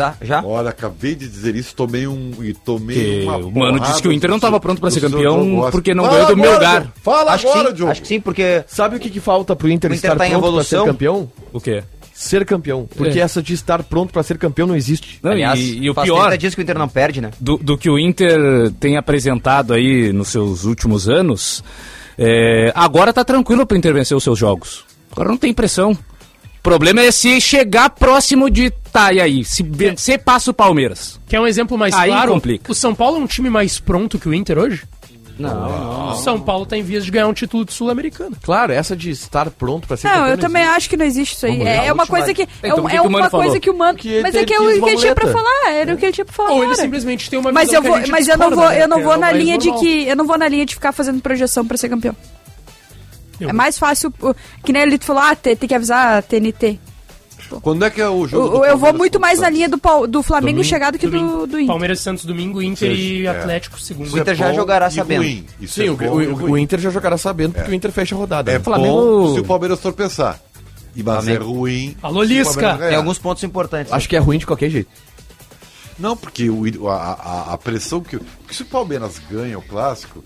Dá, já? Olha, acabei de dizer isso, tomei um. E tomei Porque uma o Mano disse que o Inter não porrada tava pronto pra do ser campeão porque não Fala ganhou do agora, Melgar. Diogo. Fala acho agora, que sim, Diogo. acho que sim, porque Sabe o que, que falta pro Inter O Inter estar tá em pronto pra ser campeão? O quê? Ser campeão. Porque É. essa de estar pronto pra ser campeão não existe. Não, aliás, e, e o faz pior 30 dias que o Inter não perde, né? do, do que o Inter tem apresentado aí nos seus últimos anos, é, agora tá tranquilo pra Inter vencer os seus jogos. Agora não tem pressão. O problema é se chegar próximo de. Tá, e aí? Se vencer, passa o Palmeiras. Quer um exemplo mais Aí claro? complica. O São Paulo é um time mais pronto que o Inter hoje? Não. O São Paulo tá em vias de ganhar um título de Sul-Americano. Claro, essa de estar pronto pra ser Não, eu também acho que não existe isso aí. Vamos ver, É, a uma coisa que. É, Então, um- o que é que o Mano uma coisa falou? que o Mano. Que Mas é que é o que ele tinha pra falar. Era o que ele tinha pra falar. Ou ele simplesmente tem uma Mas visão eu que a vou, gente mas eu não discorda, vou, né, eu não que vou é o na mais linha de normal. que eu não vou na linha de ficar fazendo projeção pra ser campeão. Eu- É mais fácil, que nem ele falou, ah, tem, tem que avisar a TNT. Quando é que é o jogo? Eu, do eu vou muito mais na linha do, do Flamengo Domingo- chegar do que do, do Inter. Palmeiras e Santos domingo, Inter e É. Atlético segundo. O Inter é já bom jogará sabendo. ruim. Isso Sim, é o, bom o- o. Inter já jogará sabendo porque o Inter fecha a rodada. É né? Flamengo- bom se o Palmeiras tropeçar. E mas é ruim. Alô, Lisca. Tem alguns pontos importantes. Acho que é ruim de qualquer jeito. Não, porque o, a, a, a pressão que. Porque se o Palmeiras ganha o clássico,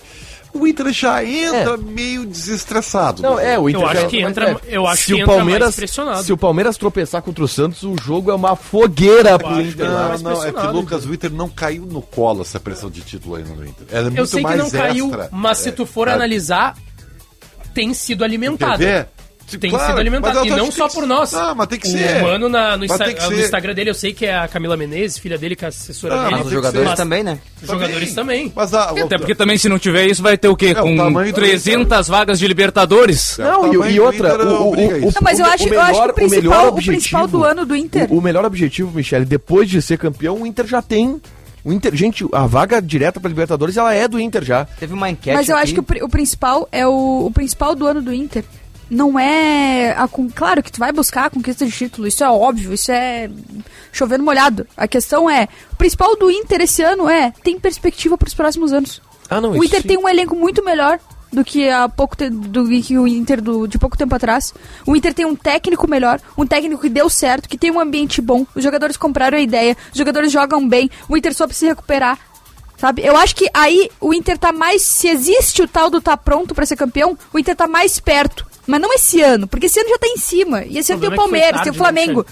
o Inter já entra meio desestressado. Não, é, o Inter Eu já acho que mais entra- leve. eu acho se que o entra Palmeiras, mais pressionado. Se o Palmeiras tropeçar contra o Santos, o jogo é uma fogueira pro Inter. Não, não, é que Lucas, o Inter não caiu no colo essa pressão de título ainda no Inter. Ela é muito Eu sei que não caiu, extra. mas se tu for É, analisar, tem sido alimentada. Ver? Tem Claro, sido alimentada. mas E não que só tem por que- nós. Ah, mas tem que o ser. Mano na- no, Mas Insta- que no. Instagram dele, eu sei que é a Camila Menezes, filha dele, que é a assessora Ah, dele. mas Mas os que jogadores ser. também, né? Os jogadores também. Mas a, Até porque também se não tiver isso vai ter o quê? É, o Com do 300 vagas de Libertadores? É, o Não, e, e outra, Inter o, o, o-. Não, mas eu o- acho, o eu acho que melhor- o principal, melhor o principal objetivo- do ano do Inter. O, o melhor objetivo, Michele, depois de ser campeão, o Inter já tem. O Inter, gente, a vaga direta pra Libertadores, ela é do Inter já. Teve uma enquete Mas eu aqui. acho que o, o principal é o, o principal do ano do Inter. Não é. A, claro que tu vai buscar a conquista de título, isso é óbvio, isso é chovendo molhado. A questão é: o principal do Inter esse ano é tem perspectiva para os próximos anos. Ah, não, o Inter sim. tem um elenco muito melhor do que há pouco do que o Inter do, de pouco tempo atrás. O Inter tem um técnico melhor, um técnico que deu certo, que tem um ambiente bom. Os jogadores compraram a ideia, os jogadores jogam bem. O Inter soube se recuperar. Sabe? Eu acho que aí o Inter tá mais. Se existe o tal do tá pronto pra ser campeão, o Inter tá mais perto. Mas não esse ano, porque esse ano já tá em cima. E esse ano tem o é Palmeiras, tem o tarde, né, Flamengo.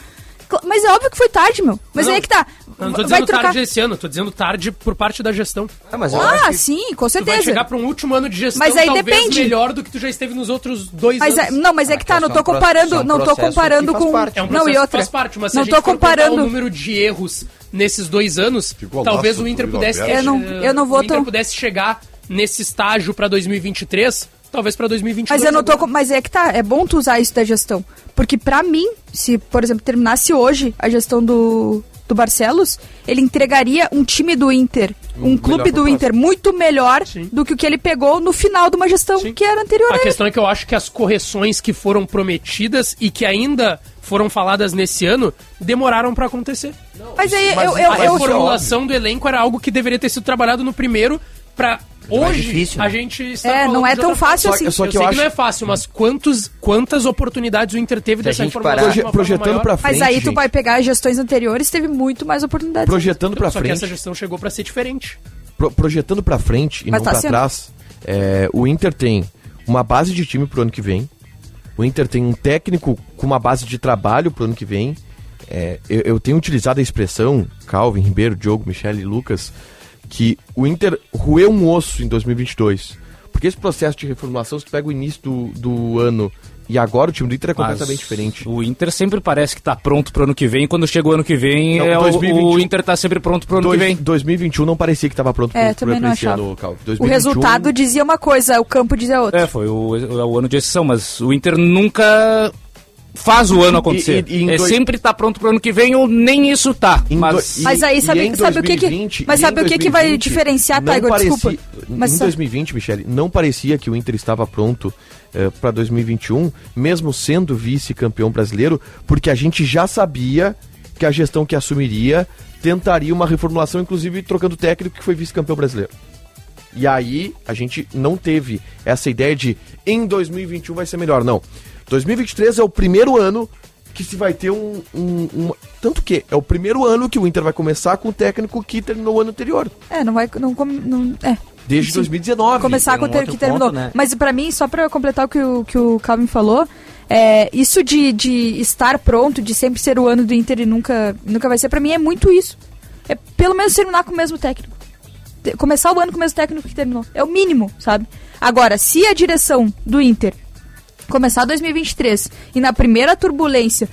Cla- Mas é óbvio que foi tarde, meu. Mas Não, aí é que tá. Eu não tô vai dizendo trocar. tarde esse ano, tô dizendo tarde por parte da gestão. Ah, mas Ah, sim, com Tu vai certeza. chegar pra um último ano de gestão Mas aí talvez depende. melhor do que tu já esteve nos outros dois Mas é- anos. não, mas é que tá, não só tô um pro- comparando, não tô comparando com parte. É um não e outra. faz parte, mas se não a gente tô comparando. o número de erros nesses dois anos, Ficou talvez laço o Inter pudesse. Eu não- eu não vou o Inter pudesse chegar nesse estágio pra 2023, talvez pra 2022. Mas eu não tô com, mas é que tá, é bom tu usar isso da gestão, porque pra mim, se por exemplo terminasse hoje a gestão do do Barcelos, ele entregaria um time do Inter, um, Um clube do. Inter muito melhor do que o que ele pegou no final de uma gestão que era anterior a A ele. questão é que eu acho que as correções que foram prometidas e que ainda foram faladas nesse ano demoraram pra acontecer. Mas aí mas- eu, eu, a eu, reformulação do elenco era algo que deveria ter sido trabalhado no primeiro pra hoje difícil, né? a gente está É, não é tão fácil assim. Só- só eu que eu sei acho- que não é fácil, mas quantos, quantas oportunidades o Inter teve Se dessa parar- de projetando maior? pra frente. mas aí tu gente. vai pegar as gestões anteriores, teve muito mais oportunidades. Projetando pra Só que frente. essa gestão chegou pra ser diferente. pro- projetando pra frente e Mas não tá pra sendo. trás, é, o Inter tem uma base de time pro ano que vem. O Inter tem um técnico com uma base de trabalho pro ano que vem. É, eu, eu tenho utilizado a expressão, Calvin, Ribeiro, Diogo, Michele e Lucas, que o Inter roeu um osso em 2022. Porque esse processo de reformulação, se tu pega o início do, do ano e agora o time do Inter é Mas completamente diferente. O Inter sempre parece que tá pronto pro ano que vem. Quando chega o ano que vem, Não, é o- 2021. o Inter tá sempre pronto pro ano Dois- que vem. 2021 não parecia que estava pronto É, pro, também pro não esse achava. ano, Calvin. O 2021 resultado dizia uma coisa, o campo dizia outra. É, foi o, é o ano de exceção, mas o Inter nunca faz o ano acontecer. E- e em é dois- sempre tá pronto pro ano que vem ou nem isso tá. Mas, Mas aí, sabe, sabe o que que... Mas sabe o que que vai diferenciar, Tiger? parecia- Desculpa. Mas em sa- 2020, Michele, não parecia que o Inter estava pronto para 2021, mesmo sendo vice-campeão brasileiro, porque a gente já sabia que a gestão que assumiria tentaria uma reformulação, inclusive trocando técnico que foi vice-campeão brasileiro. E aí a gente não teve essa ideia de em 2021 vai ser melhor, não. 2023 é o primeiro ano que se vai ter um, um- um- tanto que é o primeiro ano que o Inter vai começar com o técnico que terminou o ano anterior. É, não vai... Não, não, é. Desde Sim. 2019. Começar com o um outro que terminou. ponto, né? Mas pra mim, só pra completar o que o, que o Calvin falou, é, isso de, de estar pronto, de sempre ser o ano do Inter e nunca, nunca vai ser, pra mim é muito isso. É pelo menos terminar com o mesmo técnico. Começar o ano com o mesmo técnico que terminou. É o mínimo, sabe? Agora, se a direção do Inter começar 2023 e na primeira turbulência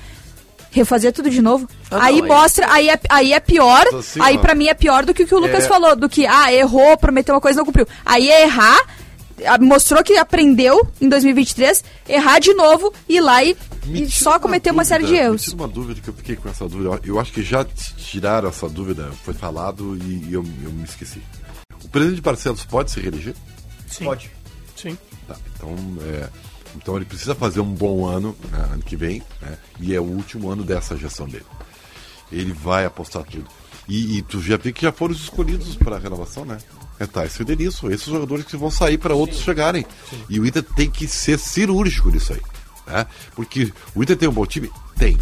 refazer tudo de novo, Ah, aí não, mostra, aí é, aí é pior, Assim, aí ó. pra mim é pior do que o que o Lucas É. falou, do que, ah, errou, prometeu uma coisa e não cumpriu. Aí é errar, mostrou que aprendeu em 2023, errar de novo, ir lá e, Me e só cometer uma série de Me erros. tira uma dúvida que eu fiquei com essa dúvida. Eu acho que já tiraram essa dúvida, foi falado e eu, eu me esqueci. O presidente Barcelos pode se reeleger? Sim. Pode. Sim. Tá, então, é, então ele precisa fazer um bom ano né, ano que vem, né, e é o último ano dessa gestão dele. Ele vai apostar tudo. E, e tu já vê que já foram os escolhidos para a renovação, né? É Tyson e Denilson, esses jogadores que vão sair para outros chegarem. E o Inter tem que ser cirúrgico nisso aí. Né? Porque o Inter tem um bom time? Tem.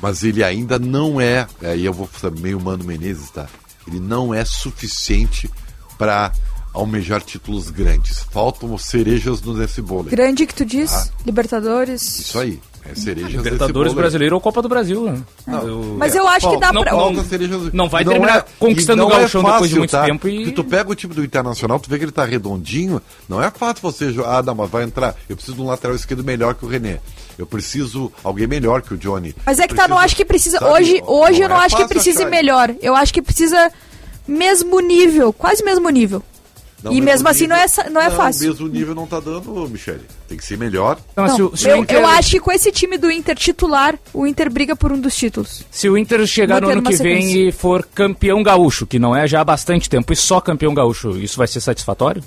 Mas ele ainda não é, aí eu vou ser meio Mano Menezes, tá? Ele não é suficiente para almejar títulos grandes. Faltam cerejas no nesse bolo. Grande que tu diz, Ah. Libertadores. Isso aí. É cerejas nesse Libertadores brasileiro ou Copa do Brasil. né? Mas eu acho que dá não, pra- Não, Falta cerejas- não vai Não terminar é- conquistando o não é gauchão depois de fácil, muito tá? tempo e... Porque tu pega o time do Internacional, tu vê que ele tá redondinho, não é fácil você jogar, ah, não, mas vai entrar, eu preciso de um lateral esquerdo melhor que o René. Eu preciso alguém melhor que o Johnny. Mas é que tá, não acho que precisa. sabe, hoje não- hoje eu não não é acho que fácil precise achar. melhor. Eu acho que precisa mesmo nível, quase mesmo nível. Não, e mesmo assim não é, não é não, fácil. mesmo nível não tá dando, Michele. Tem que ser melhor. Não, eu, eu acho que com esse time do Inter titular, o Inter briga por um dos títulos. Se o Inter chegar no ano que vem e for campeão gaúcho, que não é já há bastante tempo, e só campeão gaúcho, isso vai ser satisfatório?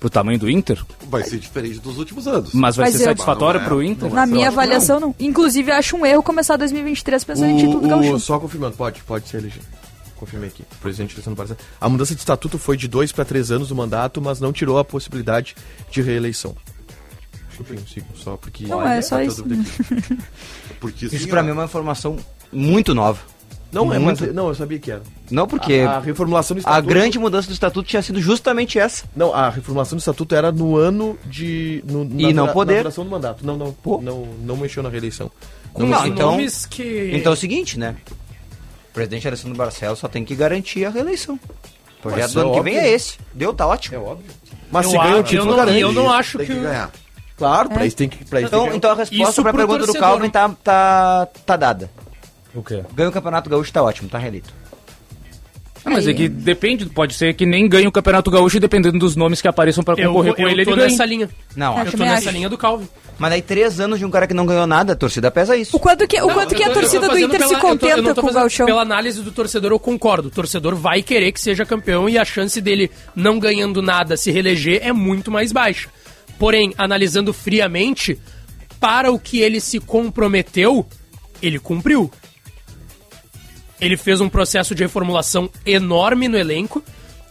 Pro tamanho do Inter? Vai ser diferente dos últimos anos. Mas vai Mas ser eu- satisfatório é, pro Inter? não Na minha avaliação, não. Inclusive, eu acho um erro começar 2023 pensando em título O, Gaúcho. o, só confirmando, pode, pode ser elegido. Confirmei aqui. O presidente Alessandro Barcelos. A mudança de estatuto foi de dois para três anos do mandato, mas não tirou a possibilidade de reeleição. Enfim, eu sigo só porque. Não, é só Tá isso. Porque Isso assim, pra ó, mim é uma informação muito nova. Não, é, Muito. não, eu sabia que era. Não, porque A, a reformulação do a estatuto. grande mudança do estatuto tinha sido justamente essa. Não, a reformulação do estatuto era no ano de. No, na E não poder. Na duração do mandato. Não, não, não, não mexeu na reeleição. Não, mexeu. então, nomes que- então é o seguinte, né? O presidente Alessandro Barcelos só tem que garantir a reeleição. O projeto Mas do é ano que óbvio. vem é esse. Deu, tá ótimo. É óbvio. Mas Eu se ganha o título, eu não- garante. eu não acho tem que, que- ganhar. Claro, É. pra isso tem que. Pra Então, tem que então a resposta pra pro pergunta do torcedor. Calvin tá, tá, tá dada. O quê? Ganha o Campeonato Gaúcho, tá ótimo, tá reeleito. Ah, mas é que depende, pode ser que nem ganhe o Campeonato Gaúcho e dependendo dos nomes que apareçam pra Eu, concorrer com eu ele, tô ele ganha. nessa linha. Não, É, Eu tô nessa acho. linha do Calvin. mas aí três anos de um cara que não ganhou nada, a torcida pesa isso. O quanto que, o Não, quanto eu que a tô- eu tô torcida do Inter se pela- eu tô- eu contenta com o Gauchão? Pela análise do torcedor, eu concordo. O torcedor vai querer que seja campeão e a chance dele não ganhando nada se reeleger é muito mais baixa. Porém, analisando friamente, para o que ele se comprometeu, ele cumpriu. Ele fez um processo de reformulação enorme no elenco,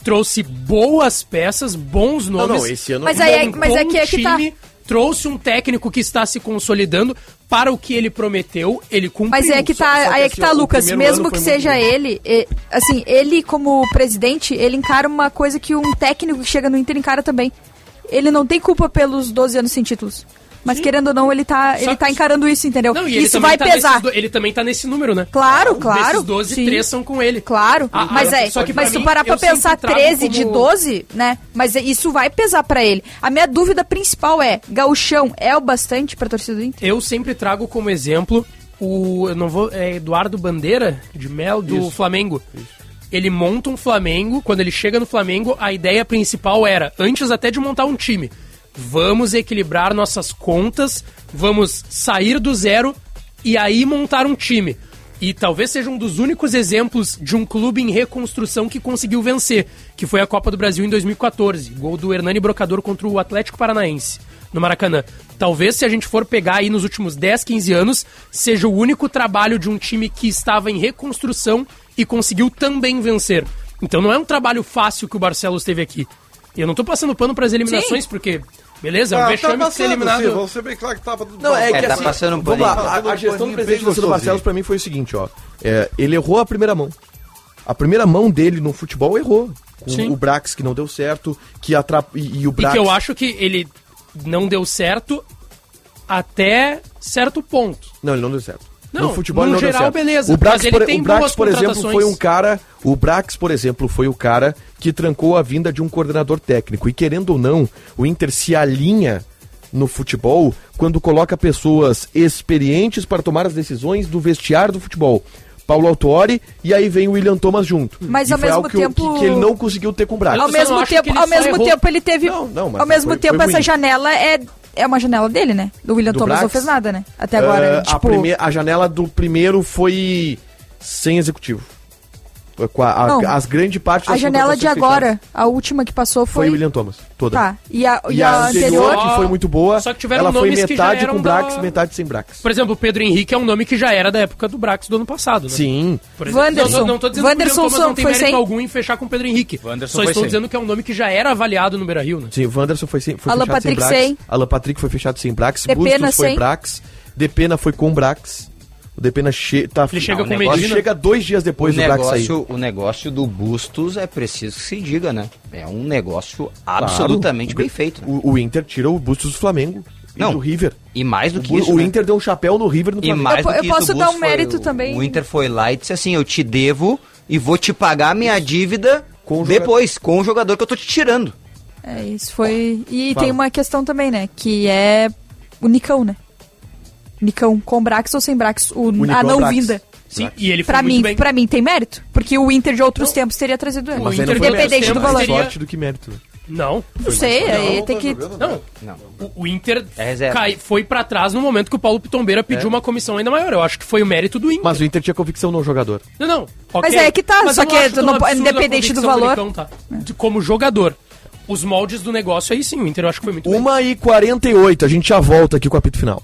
trouxe boas peças, bons Não, nomes. não, esse ano. Mas aí é- montou mas é que é que tá. time, Trouxe um técnico que está se consolidando para o que ele prometeu, ele cumpriu. Mas é que Só- tá, só que aí é que assim, tá, ó, o Lucas. Mesmo que seja bom. ele, e- assim, ele como presidente, ele encara uma coisa que um técnico que chega no Inter encara também. Ele não tem culpa pelos 12 anos sem títulos. Mas querendo ou não, ele tá, Só ele tá que- encarando isso, entendeu? Não, ele isso também vai tá pesar. ele também tá nesse número, né? Claro, claro. Desses 12, sim. 3 são com ele. Claro, Ah, mas é, só que mas tu mim, parar pra pensar trago 13 de como- 12, né? Mas é- isso vai pesar pra ele. A minha dúvida principal é, gauchão é o bastante pra torcida do Inter? Eu sempre trago como exemplo o. Eu não vou. É Eduardo Bandeira, de Mel, do Isso, Flamengo. Ele monta um Flamengo. Quando ele chega no Flamengo, a ideia principal era, antes até de montar um time, Vamos equilibrar nossas contas, vamos sair do zero e aí montar um time. E talvez seja um dos únicos exemplos de um clube em reconstrução que conseguiu vencer, que foi a Copa do Brasil em 2014, gol do Hernani Brocador contra o Atlético Paranaense, no Maracanã. Talvez se a gente for pegar aí nos últimos 10, 15 anos, seja o único trabalho de um time que estava em reconstrução e conseguiu também vencer. Então não é um trabalho fácil que o Barcelos teve aqui. E eu não tô passando pano para as eliminações, Sim. porque Beleza, é um Ah, vexame tá ser passando, eliminado. sim, vamos ser bem claro que tava Não, é que tá assim, passando um vamos lá, a, a gestão do presidente gostosinho. Barcelos pra mim foi o seguinte, ó. É, ele errou a primeira mão. A primeira mão dele no futebol errou. Com Sim. o Brax que não deu certo, que atrap... e, e o E Brax... que eu acho que ele não deu certo até certo ponto. Não, ele não deu certo. Não, no futebol no não geral, deu certo. beleza, O Brax, por, tem o Brax, por exemplo, foi um cara. O Brax, por exemplo, foi o cara que trancou a vinda de um coordenador técnico. E querendo ou não, o Inter se alinha no futebol quando coloca pessoas experientes para tomar as decisões do vestiário do futebol. Paulo Autori e aí vem o William Thomas junto. Mas E ao foi mesmo algo que, tempo- que, que ele não conseguiu ter com o Brax. Ao mesmo tempo, ao mesmo tempo ele teve. não, mas ao mesmo foi- tempo, foi essa janela é, é uma janela dele, né? Do William Do Thomas não Brax? fez nada, né? Até agora. A, tipo, prime- a janela do primeiro foi sem executivo. A- a- Não. as grandes partes a janela de agora, a última que passou fechadas. foi foi. o William Thomas, toda. Tá. E a, E, e a, a anterior, anterior. que foi muito boa, Só que tiveram ela foi nomes que já metade com Brax, da- metade sem Brax. Por exemplo, o Pedro Henrique é um nome que já era da época do Brax do ano passado, né? Sim. Por exemplo, Wanderson. Não, não, tô dizendo Wanderson que o William Thomas não tem foi mérito sem? algum em fechar com o Pedro Henrique. Wanderson Só foi estou sem. dizendo que é um nome que já era avaliado no Beira-Rio, né? Sim, o Wanderson foi, sem, foi Alan fechado Patrick sem Brax. sem. Alan Patrick foi fechado sem Brax. Bustos foi. Brax. Depena foi com Brax. O Depena che tá, Ele chega Não, com o negócio- Medina. chega dois dias depois o do Brax sair. negócio, o negócio do Bustos é preciso que se diga, né? É um negócio absolutamente Claro. bem feito. O, o Inter tirou o Bustos do Flamengo e Não. do River. E mais do O, que Bu- isso. o né? Inter deu um chapéu no River no E Flamengo. mais Eu- do eu que isso, posso o dar um foi- mérito o- também. O Inter foi lá e disse assim: eu te devo e vou te pagar a minha dívida Com o depois, com o jogador que eu tô te tirando. É, isso foi. E Fala. tem uma questão também, né? Que é o Nicão, né? Nicão com Brax ou sem Brax? O, a é não Brax. vinda. Sim, e ele foi Pra muito mim, bem. pra mim tem mérito. Porque o Inter de outros tempos teria trazido ele. O Mas aí Inter não Independente do mais valor. sorte do que mérito. Não. Não sei, aí tem que. Não. Não. O, o Inter É cai- foi pra trás no momento que o Paulo Pitombeira pediu uma comissão ainda maior. Eu acho que foi o mérito do Inter. Mas o Inter tinha convicção no jogador. Não, não. Mas ok. é que tá, Mas só que não- a independente do valor. Nicão, tá? De- Como jogador. Os moldes do negócio aí sim, o Inter eu acho que foi muito bem. 1 e 48 a gente já volta aqui com o apito final.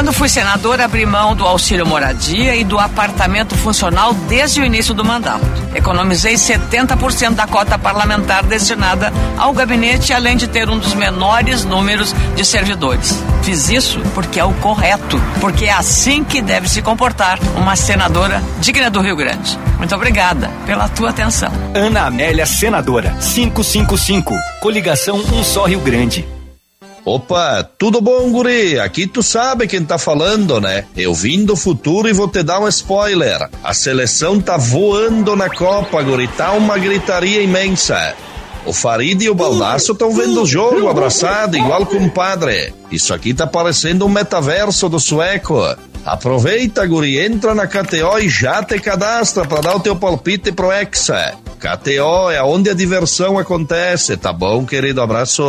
Quando fui senador, abri mão do auxílio moradia e do apartamento funcional desde o início do mandato. Economizei 70% da cota parlamentar destinada ao gabinete, além de ter um dos menores números de servidores. Fiz isso porque é o correto, porque é assim que deve se comportar uma senadora digna do Rio Grande. Muito obrigada pela tua atenção. Ana Amélia Senadora, 555. Coligação Um Só Rio Grande. Opa, tudo bom, guri? Aqui tu sabe quem tá falando, né? Eu vim do futuro e vou te dar um spoiler. A seleção tá voando na Copa, guri. Tá uma gritaria imensa. O Farid e o Baldaço estão vendo o jogo abraçado, igual com o padre. Isso aqui tá parecendo um metaverso do sueco. Aproveita, guri, entra na KTO e já te cadastra para dar o teu palpite pro Hexa. KTO é onde a diversão acontece, tá bom, querido? Abraço.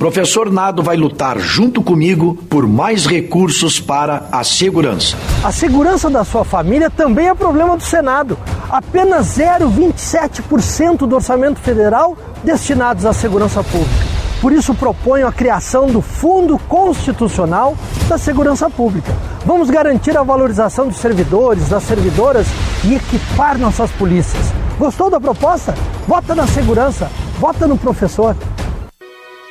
Professor Nado vai lutar junto comigo por mais recursos para a segurança. A segurança da sua família também é problema do Senado. Apenas 0,27% do orçamento federal destinados à segurança pública. Por isso proponho a criação do Fundo Constitucional da Segurança Pública. Vamos garantir a valorização dos servidores, das servidoras e equipar nossas polícias. Gostou da proposta? Vota na segurança, vota no professor.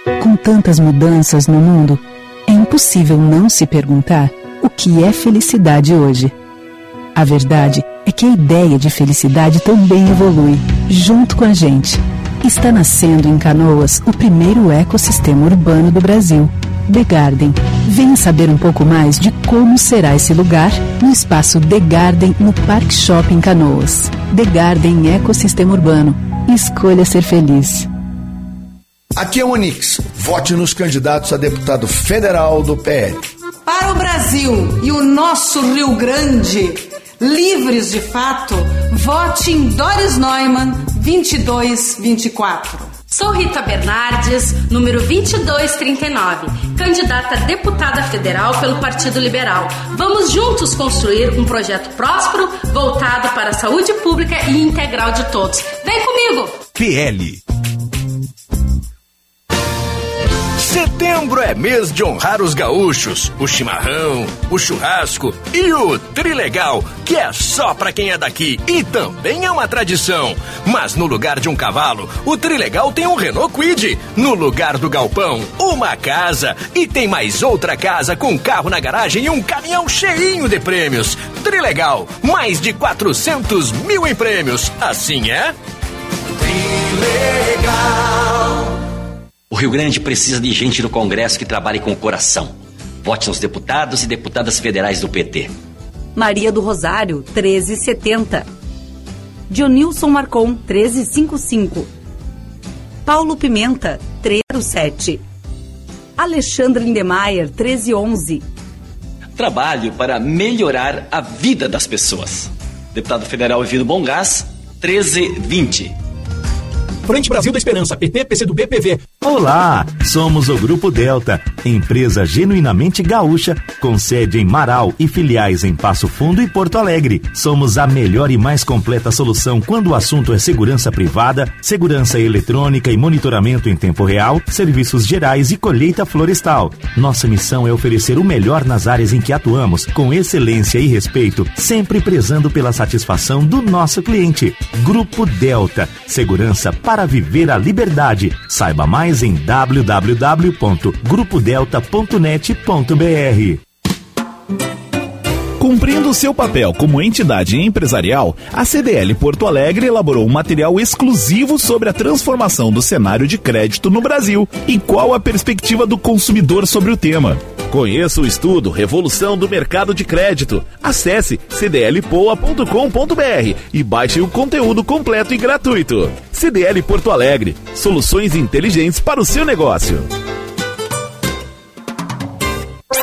Com tantas mudanças no mundo, é impossível não se perguntar o que é felicidade hoje. A verdade é que a ideia de felicidade também evolui, junto com a gente. Está nascendo em Canoas o primeiro ecossistema urbano do Brasil. The Garden. Venha saber um pouco mais de como será esse lugar no espaço The Garden no Park Shopping Canoas. The Garden Ecossistema Urbano. Escolha ser feliz. Aqui é o Onix. Vote nos candidatos a deputado federal do PL. Para o Brasil e o nosso Rio Grande, livres de fato, vote em Doris Neumann 2224. Sou Rita Bernardes, número 2239, candidata a deputada federal pelo Partido Liberal. Vamos juntos construir um projeto próspero, voltado para a saúde pública e integral de todos. Vem comigo! PL. Setembro é mês de honrar os gaúchos, o chimarrão, o churrasco e o trilegal, que é só pra quem é daqui e também é uma tradição. Mas no lugar de um cavalo, o trilegal tem um Renault Quid. No lugar do galpão, uma casa. E tem mais outra casa com carro na garagem e um caminhão cheinho de prêmios. Trilegal, mais de 400 mil em prêmios. Assim é? Trilegal. O Rio Grande precisa de gente no Congresso que trabalhe com o coração. Vote nos deputados e deputadas federais do PT. Maria do Rosário, 1370. Dionilson Marcon, 1355. Paulo Pimenta, 307. Alexandre Lindemeyer, 1311. Trabalho para melhorar a vida das pessoas. Deputado Federal Evino Bongás, 1320. Frente Brasil da Esperança, PT, PC do BPV. Olá, somos o Grupo Delta, empresa genuinamente gaúcha, com sede em Marau e filiais em Passo Fundo e Porto Alegre. Somos a melhor e mais completa solução quando o assunto é segurança privada, segurança eletrônica e monitoramento em tempo real, serviços gerais e colheita florestal. Nossa missão é oferecer o melhor nas áreas em que atuamos, com excelência e respeito, sempre prezando pela satisfação do nosso cliente. Grupo Delta, segurança para viver a liberdade. Saiba mais em www.grupodelta.net.br. Cumprindo seu papel como entidade empresarial, a CDL Porto Alegre elaborou um material exclusivo sobre a transformação do cenário de crédito no Brasil e qual a perspectiva do consumidor sobre o tema. Conheça o estudo Revolução do Mercado de Crédito. Acesse cdlpoa.com.br e baixe o conteúdo completo e gratuito. CDL Porto Alegre, soluções inteligentes para o seu negócio.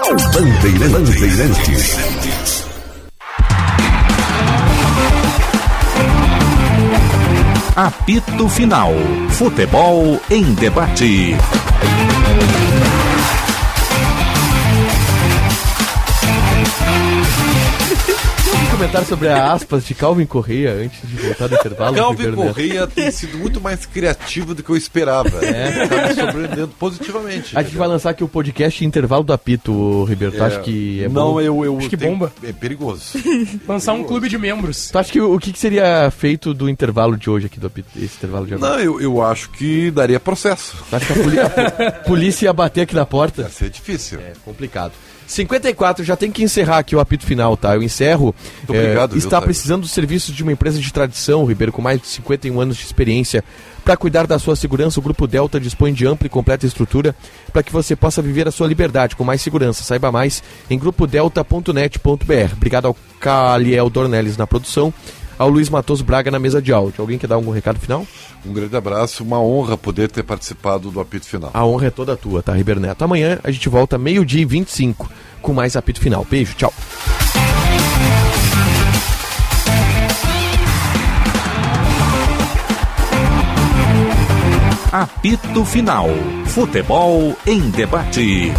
Bandeirantes. Apito Final. Futebol em debate. Comentário sobre a aspas de Calvin Correia antes de voltar do intervalo. Calvin Correia tem sido muito mais criativo do que eu esperava. É. Tá me surpreendendo positivamente. A gente vai lançar aqui o podcast Intervalo do Apito, Ribeiro. Tu acha que é Não, bom? eu, eu Acho que tenho- bomba. É perigoso. Lançar um clube de membros. Tu acha que o o que, que seria feito do intervalo de hoje aqui, do apito, esse intervalo de agora? Não, eu, eu acho que daria processo. Tu acha que a, poli- a polícia ia bater aqui na porta? Ia ser difícil. É complicado. 54, já tem que encerrar aqui o apito final, tá? Eu encerro. Muito obrigado, viu, está Otávio? precisando dos serviços de uma empresa de tradição, Ribeiro, com mais de 51 anos de experiência. Para cuidar da sua segurança, o Grupo Delta dispõe de ampla e completa estrutura para que você possa viver a sua liberdade com mais segurança. Saiba mais em grupodelta.net.br. Obrigado ao Caliel Dornelles na produção, ao Luiz Matoso Braga na mesa de áudio. Alguém quer dar algum recado final? Um grande abraço, uma honra poder ter participado do apito final. A honra é toda tua, tá, Ribeiro Neto? Amanhã a gente volta meio-dia e 25 com mais apito final. Beijo, tchau. Apito Final. Futebol em debate.